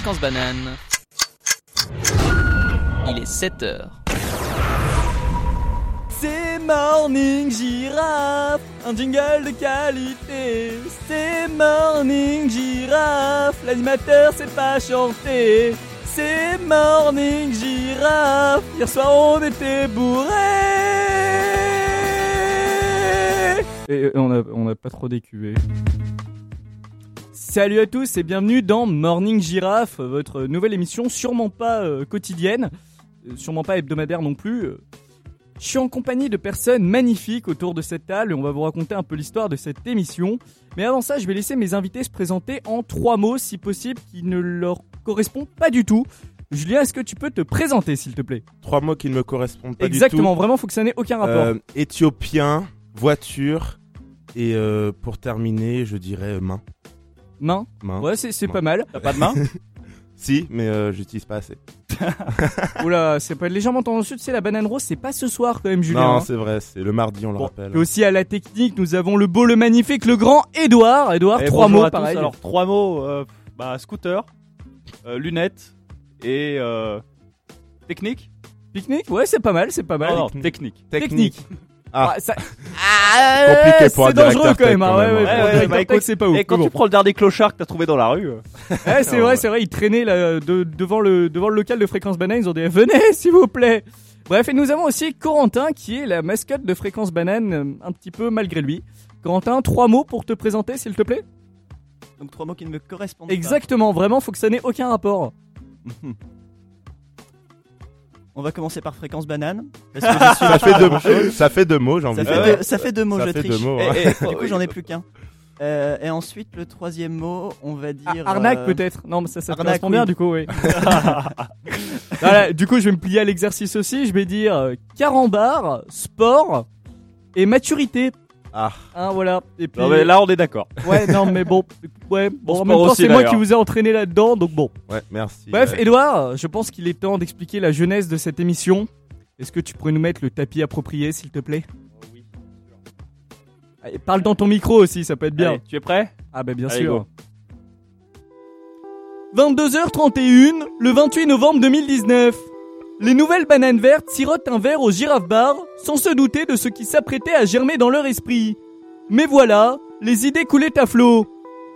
Banane. Il est 7 heures. C'est Morning Giraffe, un jingle de qualité. C'est Morning Giraffe, l'animateur sait pas chanter. C'est Morning Giraffe, hier soir on était bourrés. Et on a, on a pas trop décuvé. Salut à tous et bienvenue dans Morning Giraffe, votre nouvelle émission sûrement pas euh, quotidienne, euh, sûrement pas hebdomadaire non plus. euh, je suis en compagnie de personnes magnifiques autour de cette table et on va vous raconter un peu l'histoire de cette émission. Mais avant ça, je vais laisser mes invités se présenter en trois mots, si possible, qui ne leur correspondent pas du tout. Julien, est-ce que tu peux te présenter, s'il te plaît? Trois mots qui ne me correspondent pas Exactement, du vraiment, faut que ça n'ait aucun tout. rapport. Éthiopien, voiture et pour terminer, je dirais main. Main Main. Ouais, c'est c'est Main. pas mal. T'as pas de main Si, mais euh, j'utilise pas assez. Oula, c'est pas légèrement tendance tu sais, la banane rose, c'est pas ce soir quand même, Julien. non, hein. c'est vrai, c'est le mardi, on le Bon, rappelle. Et aussi à la technique, nous avons le beau, le magnifique, le grand Edouard. Edouard, Eh, trois mots, à tous. pareil. Alors trois mots. euh, bah scooter, euh, lunettes et euh, technique. Pique-nique Ouais, c'est pas mal, c'est pas mal. Non, non, technique. Technique. Ah. ça... Compliqué pour un C'est dangereux quand même, hein, quand ouais, même, ouais, ouais. pour un Ouais, ouais, directeur bah, écoute, c'est pas ouf. Et quand tu prends le dernier clochard que t'as trouvé dans la rue, euh, Ouais, c'est Ah, vrai, c'est vrai, ils traînaient là, de- devant, le, devant le local de Fréquence Banane, ils ont dit venez s'il vous plaît. Bref, et nous avons aussi Corentin qui est la mascotte de Fréquence Banane, un petit peu malgré lui. Corentin, trois mots pour te présenter s'il te plaît? Donc trois mots qui ne me correspondent Exactement, vraiment, faut que ça n'ait aucun rapport. On va commencer par fréquence banane. Parce que je suis Ça fait deux, ça fait deux mots, j'ai envie Ça de fait, dire. deux, ça fait deux mots, Ça je fait triche. deux mots, Et- hein. et- du coup, j'en ai plus qu'un. Euh, et ensuite, le troisième mot, on va Ah, dire. arnaque euh, peut-être Non, mais ça, ça te arnaque, correspond bien oui. du coup, oui. Voilà, du coup, je vais me plier à l'exercice aussi, je vais dire euh, carambar, sport et maturité. Ah. Hein, voilà. Et puis, Non, mais là, on est d'accord. Ouais, non, mais bon, ouais, bon, en même temps, c'est moi qui vous ai entraîné là-dedans, donc bon. Ouais, merci. Bref, Ouais. Edouard, je pense qu'il est temps d'expliquer la jeunesse de cette émission. Est-ce que tu pourrais nous mettre le tapis approprié, s'il te plaît? Allez, Parle dans ton micro aussi, ça peut être bien. Allez, tu es prêt? Ah bah bien Allez, sûr. go. 22h31, le 28 novembre 2019. Les nouvelles bananes vertes sirotent un verre au girafe bar, sans se douter de ce qui s'apprêtait à germer dans leur esprit. Mais voilà, les idées coulaient à flot.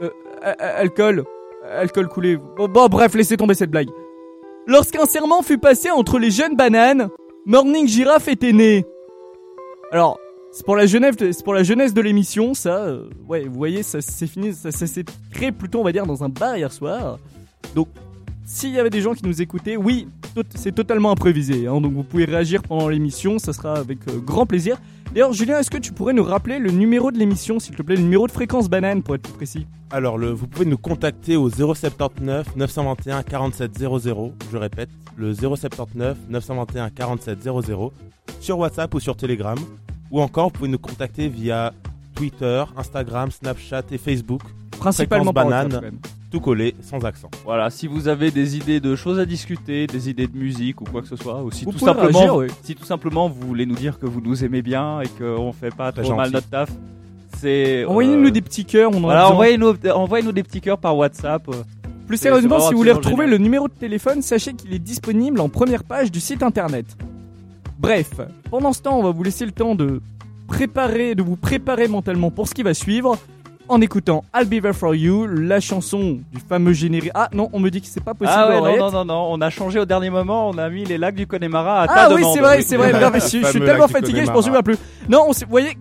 Euh, alcool. Alcool coulé. Bon, bref, laissez tomber cette blague. Lorsqu'un serment fut passé entre les jeunes bananes, Morning Giraffe était né. Alors, c'est pour la jeunesse, de l'émission, ça. euh, ouais, vous voyez, ça c'est fini, ça s'est créé plutôt, on va dire, dans un bar hier soir. Donc, s'il y avait des gens qui nous écoutaient, oui, c'est totalement improvisé. hein, donc, vous pouvez réagir pendant l'émission, ça sera avec euh, grand plaisir. D'ailleurs, Julien, est-ce que tu pourrais nous rappeler le numéro de l'émission, s'il te plaît, le numéro de fréquence banane, pour être plus précis? Alors, vous pouvez nous contacter au 079 921 47 00. Je répète, le 079 921 47 00 sur WhatsApp ou sur Telegram. Ou encore, vous pouvez nous contacter via Twitter, Instagram, Snapchat et Facebook. Principalement par banane. WhatsApp. Tout collé, sans accent. Voilà, si vous avez des idées de choses à discuter, des idées de musique ou quoi que ce soit, ou si Vous tout pouvez simplement, réagir, oui. si tout simplement vous voulez nous dire que vous nous aimez bien et qu'on fait pas Très trop mal gentil. notre taf, c'est Envoyez-nous euh, des petits cœurs, on en a Voilà, besoin. envoyez-nous envoyez-nous des petits cœurs par WhatsApp. euh. Plus C'est- sérieusement, si vous voulez retrouver génial. le numéro de téléphone, sachez qu'il est disponible en première page du site internet. Bref, pendant ce temps, on va vous laisser le temps de préparer, de vous préparer mentalement pour ce qui va suivre en écoutant I'll Be There For You, la chanson du fameux générique. Ah non, on me dit que c'est pas possible. Ah ouais, non, non, non, non, on a changé au dernier moment, on a mis les lacs du Connemara à ta Ah oui, c'est vrai, c'est vrai. Non, mais je, je suis tellement fatigué, je m'en souviens plus. Non, on vous voyez,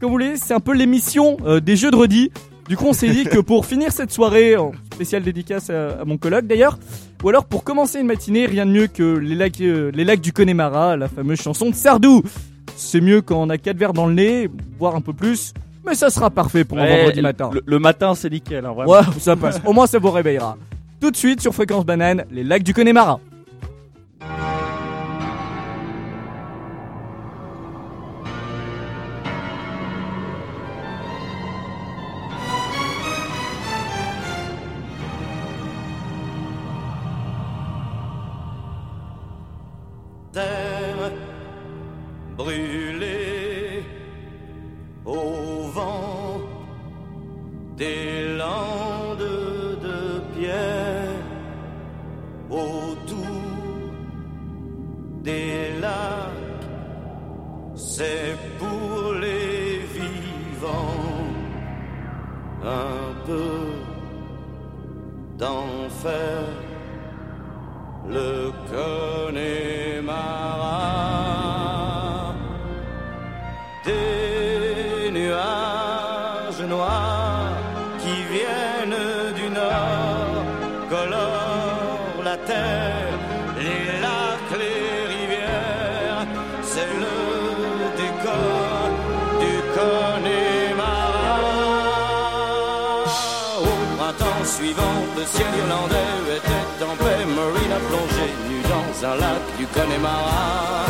comme vous voulez, c'est un peu l'émission euh, des jeux de redis. Du coup, on s'est dit que pour finir cette soirée, en spéciale dédicace à, à mon coloc d'ailleurs, ou alors pour commencer une matinée, rien de mieux que les lacs, euh, les lacs du Connemara, la fameuse chanson de Sardou. C'est mieux quand on a quatre verres dans le nez, voire un peu plus, mais ça sera parfait pour un vendredi matin. Le, le matin, c'est nickel, hein, vraiment. Ouais, ça passe. Au moins, ça vous réveillera. Tout de suite sur Fréquence Banane, les lacs du Connemara. Le Connemara le ciel irlandais était en paix. Marine a plongé nu dans un lac du Connemara.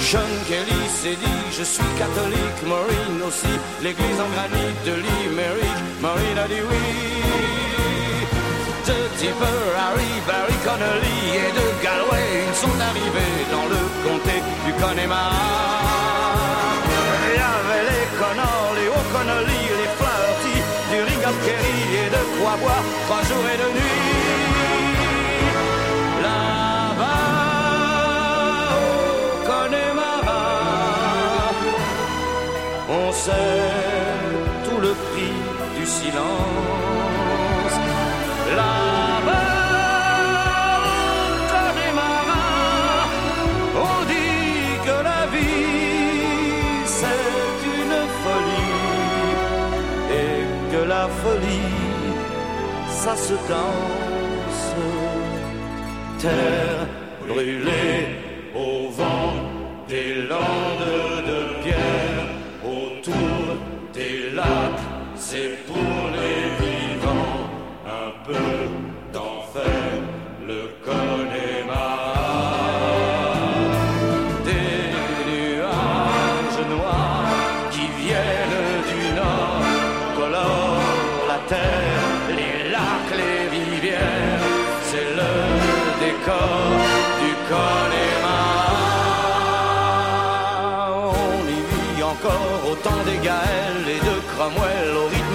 Sean Kelly s'est dit je suis catholique, Maureen aussi, l'église en granit de Limerick, Maureen a dit oui. De Tipper, Harry, Barry Connolly et de Galway, ils sont arrivés dans le comté du Connemara. Trois jours et deux nuits. Là-bas, au Connemara, on sait tout le prix du silence. Ça se danse. Terre brûlée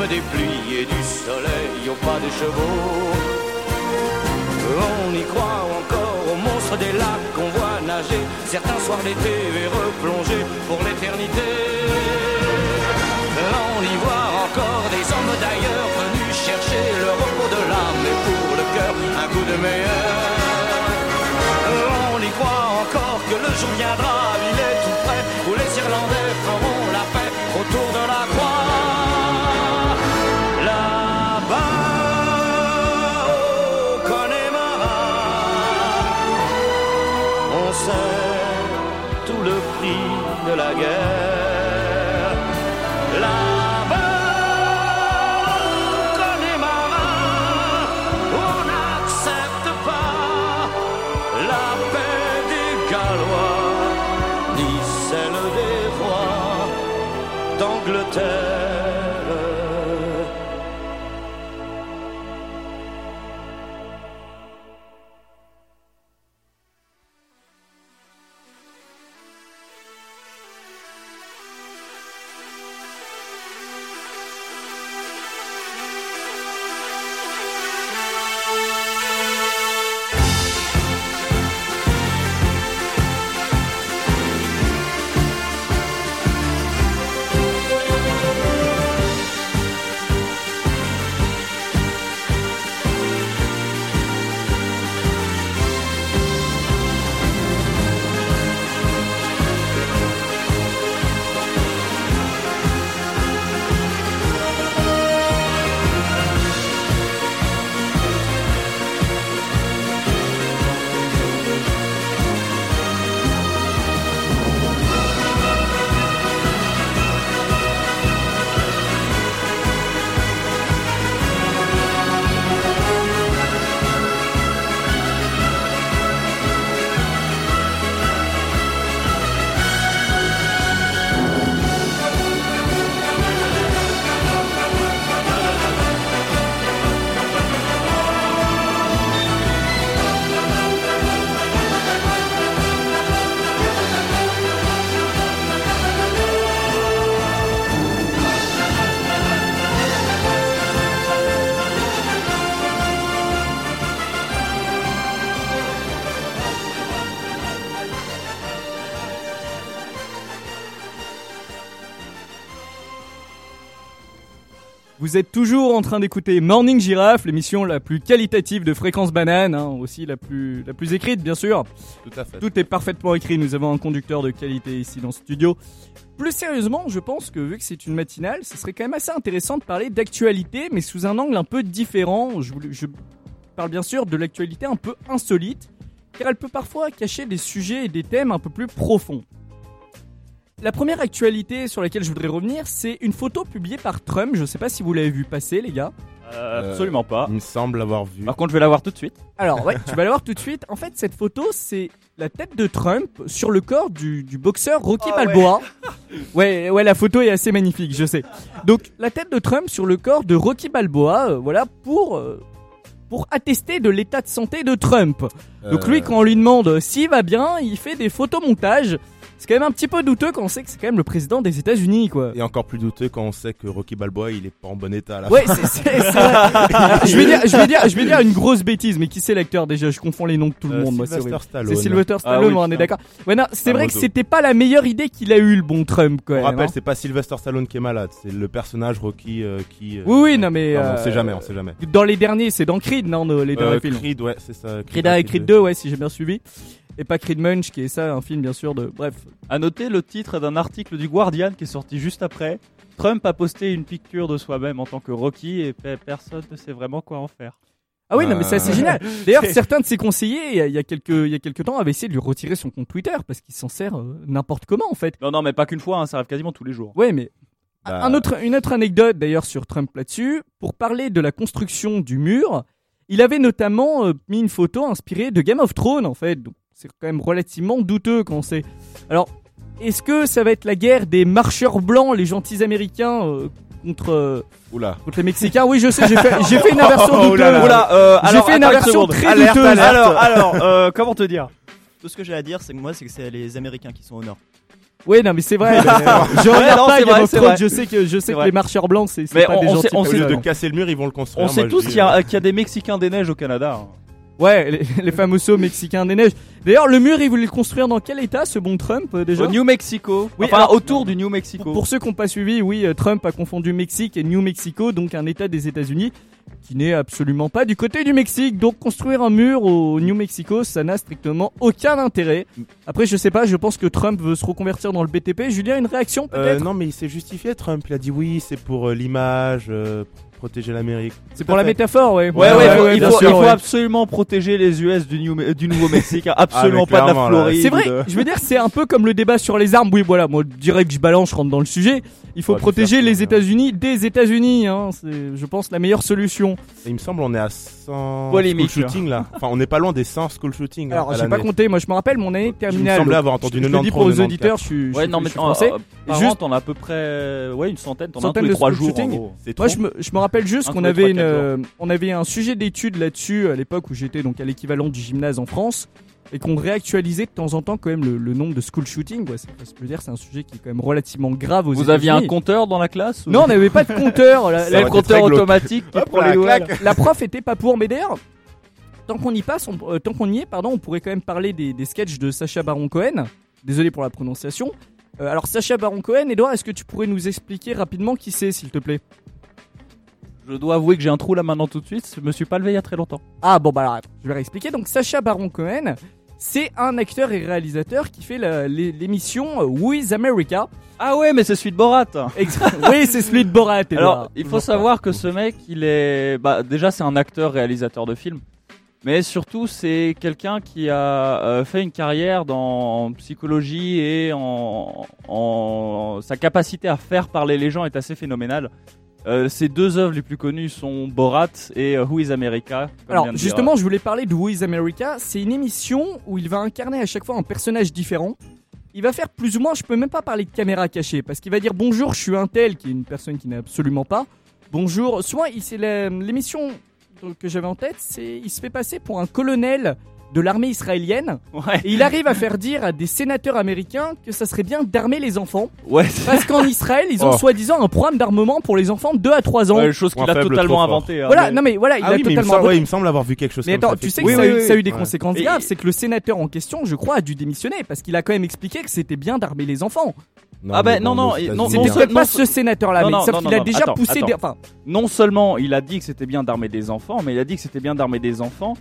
des pluies et du soleil, au pas des chevaux. On y croit encore aux monstres des lacs qu'on voit nager certains soirs d'été et replonger pour l'éternité. On y voit encore des hommes d'ailleurs venus chercher le repos de l'âme et pour le cœur un coup de meilleur. On y croit encore que le jour viendra, il est tout près, où les Irlandais feront la paix autour tout le prix de la guerre. Vous êtes toujours en train d'écouter Morning Giraffe, l'émission la plus qualitative de Fréquence Banane, hein, aussi la plus, la plus écrite bien sûr. Tout à fait. Tout est parfaitement écrit, nous avons un conducteur de qualité ici dans le studio. Plus sérieusement, je pense que vu que c'est une matinale, ce serait quand même assez intéressant de parler d'actualité, mais sous un angle un peu différent. Je parle bien sûr de l'actualité un peu insolite, car elle peut parfois cacher des sujets et des thèmes un peu plus profonds. La première actualité sur laquelle je voudrais revenir, c'est une photo publiée par Trump. Je sais pas si vous l'avez vu passer, les gars. Euh, absolument pas. Il me semble l'avoir vu. Par contre, je vais la voir tout de suite. Alors ouais, tu vas la voir tout de suite. En fait, cette photo, c'est la tête de Trump sur le corps du, du boxeur Rocky Ah Balboa. Ouais. ouais, la photo est assez magnifique, je sais. Donc la tête de Trump sur le corps de Rocky Balboa, euh, voilà pour euh, pour attester de l'état de santé de Trump. Donc Euh, lui, quand on lui demande s'il va bien, il fait des photomontages. C'est quand même un petit peu douteux quand on sait que c'est quand même le président des États-Unis, quoi. Et encore plus douteux quand on sait que Rocky Balboa il est pas en bon état à la Ouais, c'est c'est- je vais dire, je vais dire, je vais dire une grosse bêtise, mais qui c'est l'acteur déjà? Je confonds les noms de tout le Euh, monde, moi, c'est Sylvester horrible. Stallone. C'est Sylvester Ah Stallone, oui, on est putain. d'accord. Ouais, non, c'est Un vrai que c'était pas la meilleure idée qu'il a eu le bon Trump quand On même. rappelle, hein. c'est pas Sylvester Stallone qui est malade, c'est le personnage Rocky euh, qui. euh, Oui, oui, non mais. pardon, euh, on sait jamais, on sait jamais. Dans les derniers, c'est dans Creed, non, nos- les derniers Euh, films. Creed, ouais, c'est ça. Creed 1 et Creed 2, ouais, si j'ai bien suivi. Et pas Creed Munch, qui est ça, un film bien sûr de. Bref. À noter le titre d'un article du Guardian qui est sorti juste après. Trump a posté une picture de soi-même en tant que Rocky et pe- personne ne sait vraiment quoi en faire. Ah oui, non mais ça c'est Euh. génial. D'ailleurs, certains de ses conseillers, il y a- il y a quelques, il y a quelques temps, avaient essayé de lui retirer son compte Twitter parce qu'il s'en sert euh, n'importe comment en fait. Non, non, mais pas qu'une fois, hein, ça arrive quasiment tous les jours. Ouais, mais Bah, Un autre, une autre anecdote d'ailleurs sur Trump là-dessus, pour parler de la construction du mur, il avait notamment euh, mis une photo inspirée de Game of Thrones en fait, donc c'est quand même relativement douteux quand on sait. Alors, est-ce que ça va être la guerre des marcheurs blancs, les gentils américains euh, contre, euh, Oula. contre les Mexicains? Oui, je sais, j'ai fait, j'ai fait une inversion Oh là douteuse. Oula, euh, J'ai alors, fait une attends inversion seconde. très Alerte, douteuse. alerte. Alors, alors, euh, comment te dire? Tout ce que j'ai à dire, c'est que moi, c'est que c'est les Américains qui sont au nord. Oui, non, mais c'est vrai. euh, je Ouais, regarde non, pas c'est Game vrai, of c'est Thrones, vrai. je sais que, je sais que vrai. les marcheurs blancs, c'est c'est Mais pas on- des on gentils. sait- on Au sait lieu de casser le mur, ils vont le construire. On sait moi, je tous dis, qu'il y, a- euh, qu'il y a des Mexicains des neiges au Canada. hein. Ouais, les, les fameux sauts mexicains des neiges. D'ailleurs, le mur, il voulait le construire dans quel état, ce bon Trump, euh, déjà Au New Mexico. Oui, enfin, alors- autour du New Mexico. Pour, pour ceux qui n'ont pas suivi, oui, euh, Trump a confondu Mexique et New Mexico, donc un état des États-Unis qui n'est absolument pas du côté du Mexique. Donc construire un mur au New Mexico, ça n'a strictement aucun intérêt. Après, je sais pas, je pense que Trump veut se reconvertir dans le BTP. Julien, une réaction euh, peut-être? non, mais il s'est justifié, Trump. Il a dit oui, c'est pour euh, l'image, euh, protéger l'Amérique. C'est pour la métaphore, ouais. Ouais, ouais, il faut- il bien faut, sûr, il faut ouais. absolument protéger les US du, New- euh, du Nouveau-Mexique, hein, absolument Ah, mais pas de la. Floride. C'est vrai, de- je veux dire, c'est un peu comme le débat sur les armes. Oui, voilà, moi, direct que je balance, je rentre dans le sujet. Il faut Ouais, protéger les. États-Unis des États-Unis. Hein. C'est, je pense, la meilleure solution. Et il me semble, on est à 100 Polémique, school shooting là. Enfin, on n'est pas loin des 100 school shooting. hein, Alors, j'ai pas compté. Moi, je me rappelle mon année Il me terminale. semblait avoir entendu je, je le dis 93, pour aux 94. auditeurs, je suis, Ouais, non, mais français. par Juste- t'en as à peu près, ouais, une centaine, un Centaine tous les de trois school jours. Moi, je me, je me rappelle juste qu'on avait une, euh, on avait un sujet d'étude là-dessus à l'époque où j'étais donc à l'équivalent du gymnase en France et qu'on réactualisait de temps en temps quand même le, le nombre de school shooting. Ouais, c'est, je peux dire, c'est un sujet qui est quand même relativement grave aux Vous aviez un compteur dans la classe ou- Non, on n'avait pas de compteur. La, la- compteur automatique qui Hop prend là, les clac. la prof était pas pour, mais d'ailleurs, tant qu'on y passe, on- euh, tant qu'on y est, pardon, on pourrait quand même parler des, des sketchs de Sacha Baron Cohen. Désolé pour la prononciation. Euh, alors Sacha Baron Cohen, Edouard, est-ce que tu pourrais nous expliquer rapidement qui c'est, s'il te plaît? Je dois avouer que j'ai un trou là maintenant tout de suite. Je me suis pas levé il y a très longtemps. Ah bon bah alors, je vais réexpliquer. Donc Sacha Baron Cohen, c'est un acteur et réalisateur qui fait l'émission euh, Who is America? Ah ouais, mais c'est celui de Borat. Oui, c'est celui de Borat. Alors, il faut savoir que ce mec, il est, bah, déjà, c'est un acteur réalisateur de films. Mais surtout, c'est quelqu'un qui a euh, fait une carrière dans en psychologie et en, en- sa capacité à faire parler les gens est assez phénoménale. Euh, ses deux œuvres les plus connues sont Borat et euh, Who is America. Alors justement, je voulais parler de Who is America. C'est une émission où il va incarner à chaque fois un personnage différent. Il va faire plus ou moins, je peux même pas parler de caméra cachée, parce qu'il va dire bonjour, je suis un tel, qui est une personne qui n'est absolument pas. Bonjour, soit il c'est l'émission que j'avais en tête, c'est il se fait passer pour un colonel de l'armée israélienne ouais, et il arrive à faire dire à des sénateurs américains que ça serait bien d'armer les enfants ouais, parce qu'en Israël ils ont Oh. soi-disant un programme d'armement pour les enfants de 2 à 3 ans. ouais, chose qu'il a totalement trop fort. inventé. hein, voilà, mais- non mais voilà, il Ah a oui, totalement semble, ouais, inventé. il me semble avoir vu quelque chose Mais comme attends, ça. tu sais que Oui, ça, oui, a eu- oui, ça a eu des ouais. conséquences Et- graves, c'est que le sénateur en question, je crois, a dû démissionner parce qu'il a quand même expliqué que c'était bien d'armer les enfants. Non, Ah ben, non, non, non, C'est non, peut-être seul- pas ce sénateur-là, Non, mais non, sauf qu'il a non, déjà attends, poussé attends. des. Enfin, non seulement il a dit que c'était bien d'armer des enfants, mais il a dit que c'était bien d'armer des enfants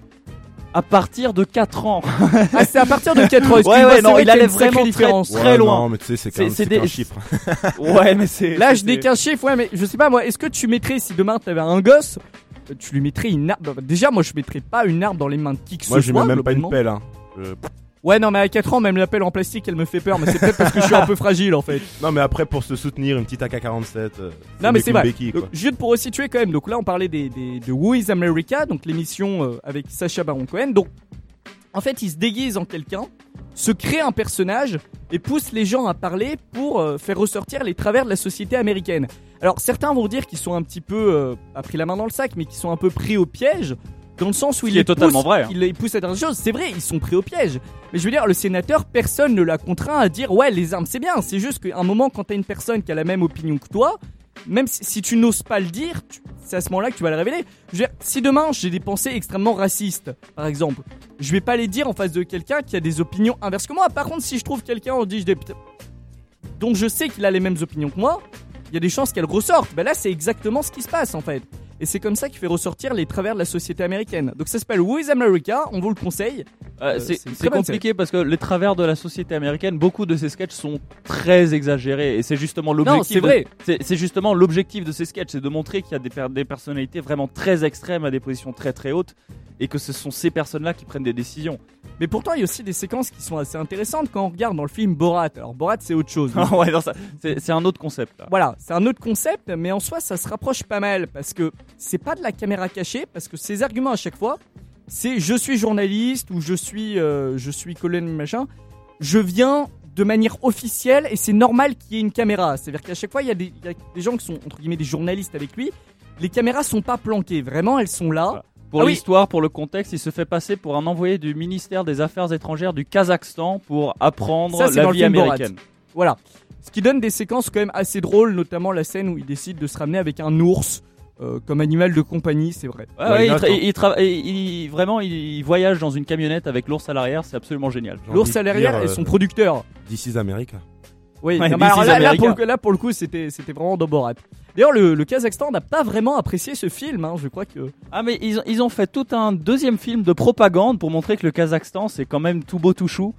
à partir de 4 ans. ah, c'est à partir de 4 ans. Ouais, ouais, non, il qu'il y a allait vraiment très-. Ouais, loin. Non, mais tu sais, c'est quand c'est des- qu'un chiffre. ouais, mais c'est. Là, je c'est- n'ai qu'un chiffre, ouais, mais je sais pas, moi, est-ce que tu mettrais, si demain t'avais un gosse, tu lui mettrais une arme? bah, Déjà, moi, je mettrais pas une arme dans les mains de qui que Moi, ce je soit. mets même pas une pelle. Hein. Euh, Ouais, non, mais à 4 ans, même la pelle en plastique, elle me fait peur, mais c'est peut-être parce que je suis un peu fragile en fait. Non, mais après, pour se soutenir, une petite AK-47. euh, Non, mais c'est vrai. béquille, Donc, quoi. juste pour resituer quand même, donc là, on parlait des, des- de Who is America, donc l'émission euh, avec Sacha Baron Cohen. Donc, en fait, il se déguise en quelqu'un, se crée un personnage et pousse les gens à parler pour euh, faire ressortir les travers de la société américaine. Alors, certains vont dire qu'ils sont un petit peu, pas pris la main dans le sac, mais qu'ils sont un peu pris au piège. Dans le sens où il est totalement pousse- vrai, hein. il pousse à des choses. C'est vrai, ils sont pris au piège. Mais je veux dire, le sénateur, personne ne l'a contraint à dire ouais, les armes c'est bien. C'est juste qu'à un moment, quand t'as une personne qui a la même opinion que toi, même si, si tu n'oses pas le dire, c'est à ce moment-là que tu vas le révéler. Je veux dire, si demain j'ai des pensées extrêmement racistes, par exemple, je vais pas les dire en face de quelqu'un qui a des opinions inverses que moi. Par contre, si je trouve quelqu'un on dit des dont je sais qu'il a les mêmes opinions que moi, il y a des chances qu'elle ressorte. Ben là, c'est exactement ce qui se passe en fait. Et c'est comme ça qu'il fait ressortir les travers de la société américaine. Donc ça s'appelle Who is America, on vous le conseille. Euh, Euh, c'est compliqué parce que les travers de la société américaine, beaucoup de ces sketchs sont très exagérés et c'est justement l'objectif. c'est de- vrai. C'est justement l'objectif de ces sketchs, c'est de montrer qu'il y a des, per- des personnalités vraiment très extrêmes à des positions très très hautes et que ce sont ces personnes-là qui prennent des décisions. Mais pourtant, il y a aussi des séquences qui sont assez intéressantes quand on regarde dans le film Borat. Alors Borat, c'est autre chose. Ah ouais, c'est c'est un autre concept. Là. Voilà, c'est un autre concept, mais en soi, ça se rapproche pas mal parce que c'est pas de la caméra cachée, parce que ces arguments à chaque fois, c'est je suis journaliste ou je suis euh, je suis Colin machin, je viens de manière officielle et c'est normal qu'il y ait une caméra. C'est-à-dire qu'à chaque fois, il y, a des- il y a des gens qui sont entre guillemets des journalistes avec lui. Les caméras sont pas planquées, vraiment, elles sont là. Voilà. Pour Ah oui. l'histoire, pour le contexte, il se fait passer pour un envoyé du ministère des Affaires étrangères du Kazakhstan pour apprendre Ça, la vie Borat. américaine. Voilà. Ce qui donne des séquences quand même assez drôles, notamment la scène où il décide de se ramener avec un ours euh, comme animal de compagnie, c'est vrai. Ouais, il il, attend. tra- il tra- et il- vraiment, il, voyage dans une camionnette avec l'ours à l'arrière, c'est absolument génial. J'ai L'ours à l'arrière dire, et euh, son producteur. This is America. Oui, Ouais, non, alors là, pour le, là, pour le coup, c'était c'était vraiment dans Borat. D'ailleurs, le, le Kazakhstan n'a pas vraiment apprécié ce film. hein, je crois que. Ah mais ils, ont- ils ont fait tout un deuxième film de propagande pour montrer que le Kazakhstan c'est quand même tout beau tout chou.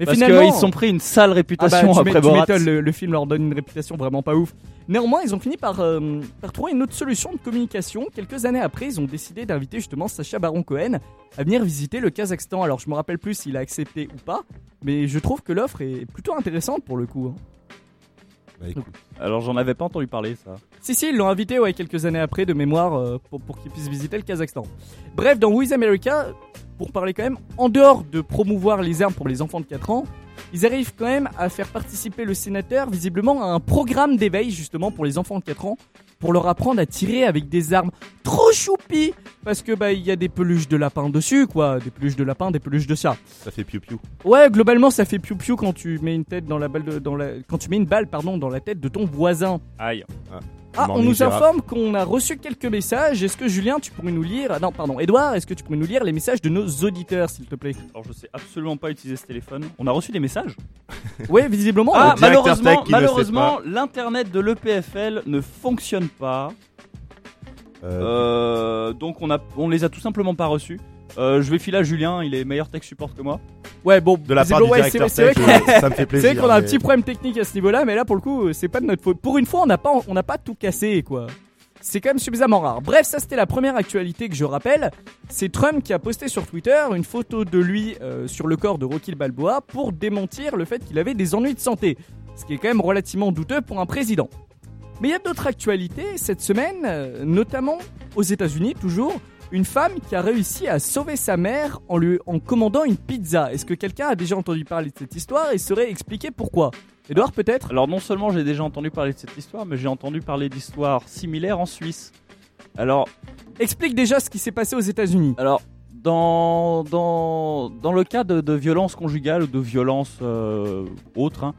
Mais parce finalement, qu'ils se sont pris une sale ah bah, réputation tu après tu Borat. m'étonnes, le, le film leur donne une réputation vraiment pas ouf. Néanmoins, ils ont fini par, euh, par trouver une autre solution de communication. Quelques années après, ils ont décidé d'inviter justement Sacha Baron Cohen à venir visiter le Kazakhstan. Alors, je me rappelle plus s'il a accepté ou pas, mais je trouve que l'offre est plutôt intéressante pour le coup. hein. Bah, écoute, Alors j'en avais pas entendu parler ça. Si, si, ils l'ont invité ouais, quelques années après de mémoire euh, pour, pour qu'il puisse visiter le Kazakhstan. Bref, dans Who is America, pour parler quand même, en dehors de promouvoir les armes pour les enfants de 4 ans, ils arrivent quand même à faire participer le sénateur visiblement à un programme d'éveil justement pour les enfants de 4 ans pour leur apprendre à tirer avec des armes trop choupies parce que bah il y a des peluches de lapin dessus quoi, des peluches de lapin, des peluches de chat. ça fait piou-piou. Ouais, globalement ça fait piou piou quand tu mets une tête dans la balle de, dans la quand tu mets une balle pardon dans la tête de ton voisin. Aïe. Ah, on Morning nous informe qu'on a reçu quelques messages. Est-ce que Julien, tu pourrais nous lire ah Non, pardon, Edouard, est-ce que tu pourrais nous lire les messages de nos auditeurs, s'il te plaît? Alors je sais absolument pas utiliser ce téléphone. On a reçu des messages? Ouais, visiblement. Ah malheureusement, malheureusement, l'internet de l'EPFL ne fonctionne pas. Euh, Euh, donc on a, on les a tout simplement pas reçus. Euh, je vais filer à Julien, il est meilleur tech support que moi. ouais, bon, de la part du ouais, c'est directeur vrai- c'est vrai que- euh, ça me fait c'est plaisir. vrai qu'on a un petit problème technique à ce niveau-là, mais là, pour le coup, c'est pas de notre faute. Pour une fois, on n'a pas, on n'a pas tout cassé, quoi. C'est quand même suffisamment rare. Bref, ça c'était la première actualité que je rappelle. C'est Trump qui a posté sur Twitter une photo de lui euh, sur le corps de Rocky Balboa pour démentir le fait qu'il avait des ennuis de santé. Ce qui est quand même relativement douteux pour un président. Mais il y a d'autres actualités cette semaine, euh, notamment aux États-Unis toujours. Une femme qui a réussi à sauver sa mère en lui en commandant une pizza. Est-ce que quelqu'un a déjà entendu parler de cette histoire et saurait expliquer pourquoi? Edouard peut-être? Alors non seulement j'ai déjà entendu parler de cette histoire, mais j'ai entendu parler d'histoires similaires en Suisse. Alors, Explique déjà ce qui s'est passé aux États-Unis. alors dans, dans, dans le cas de, de violence conjugale ou de violence euh, autre, hein,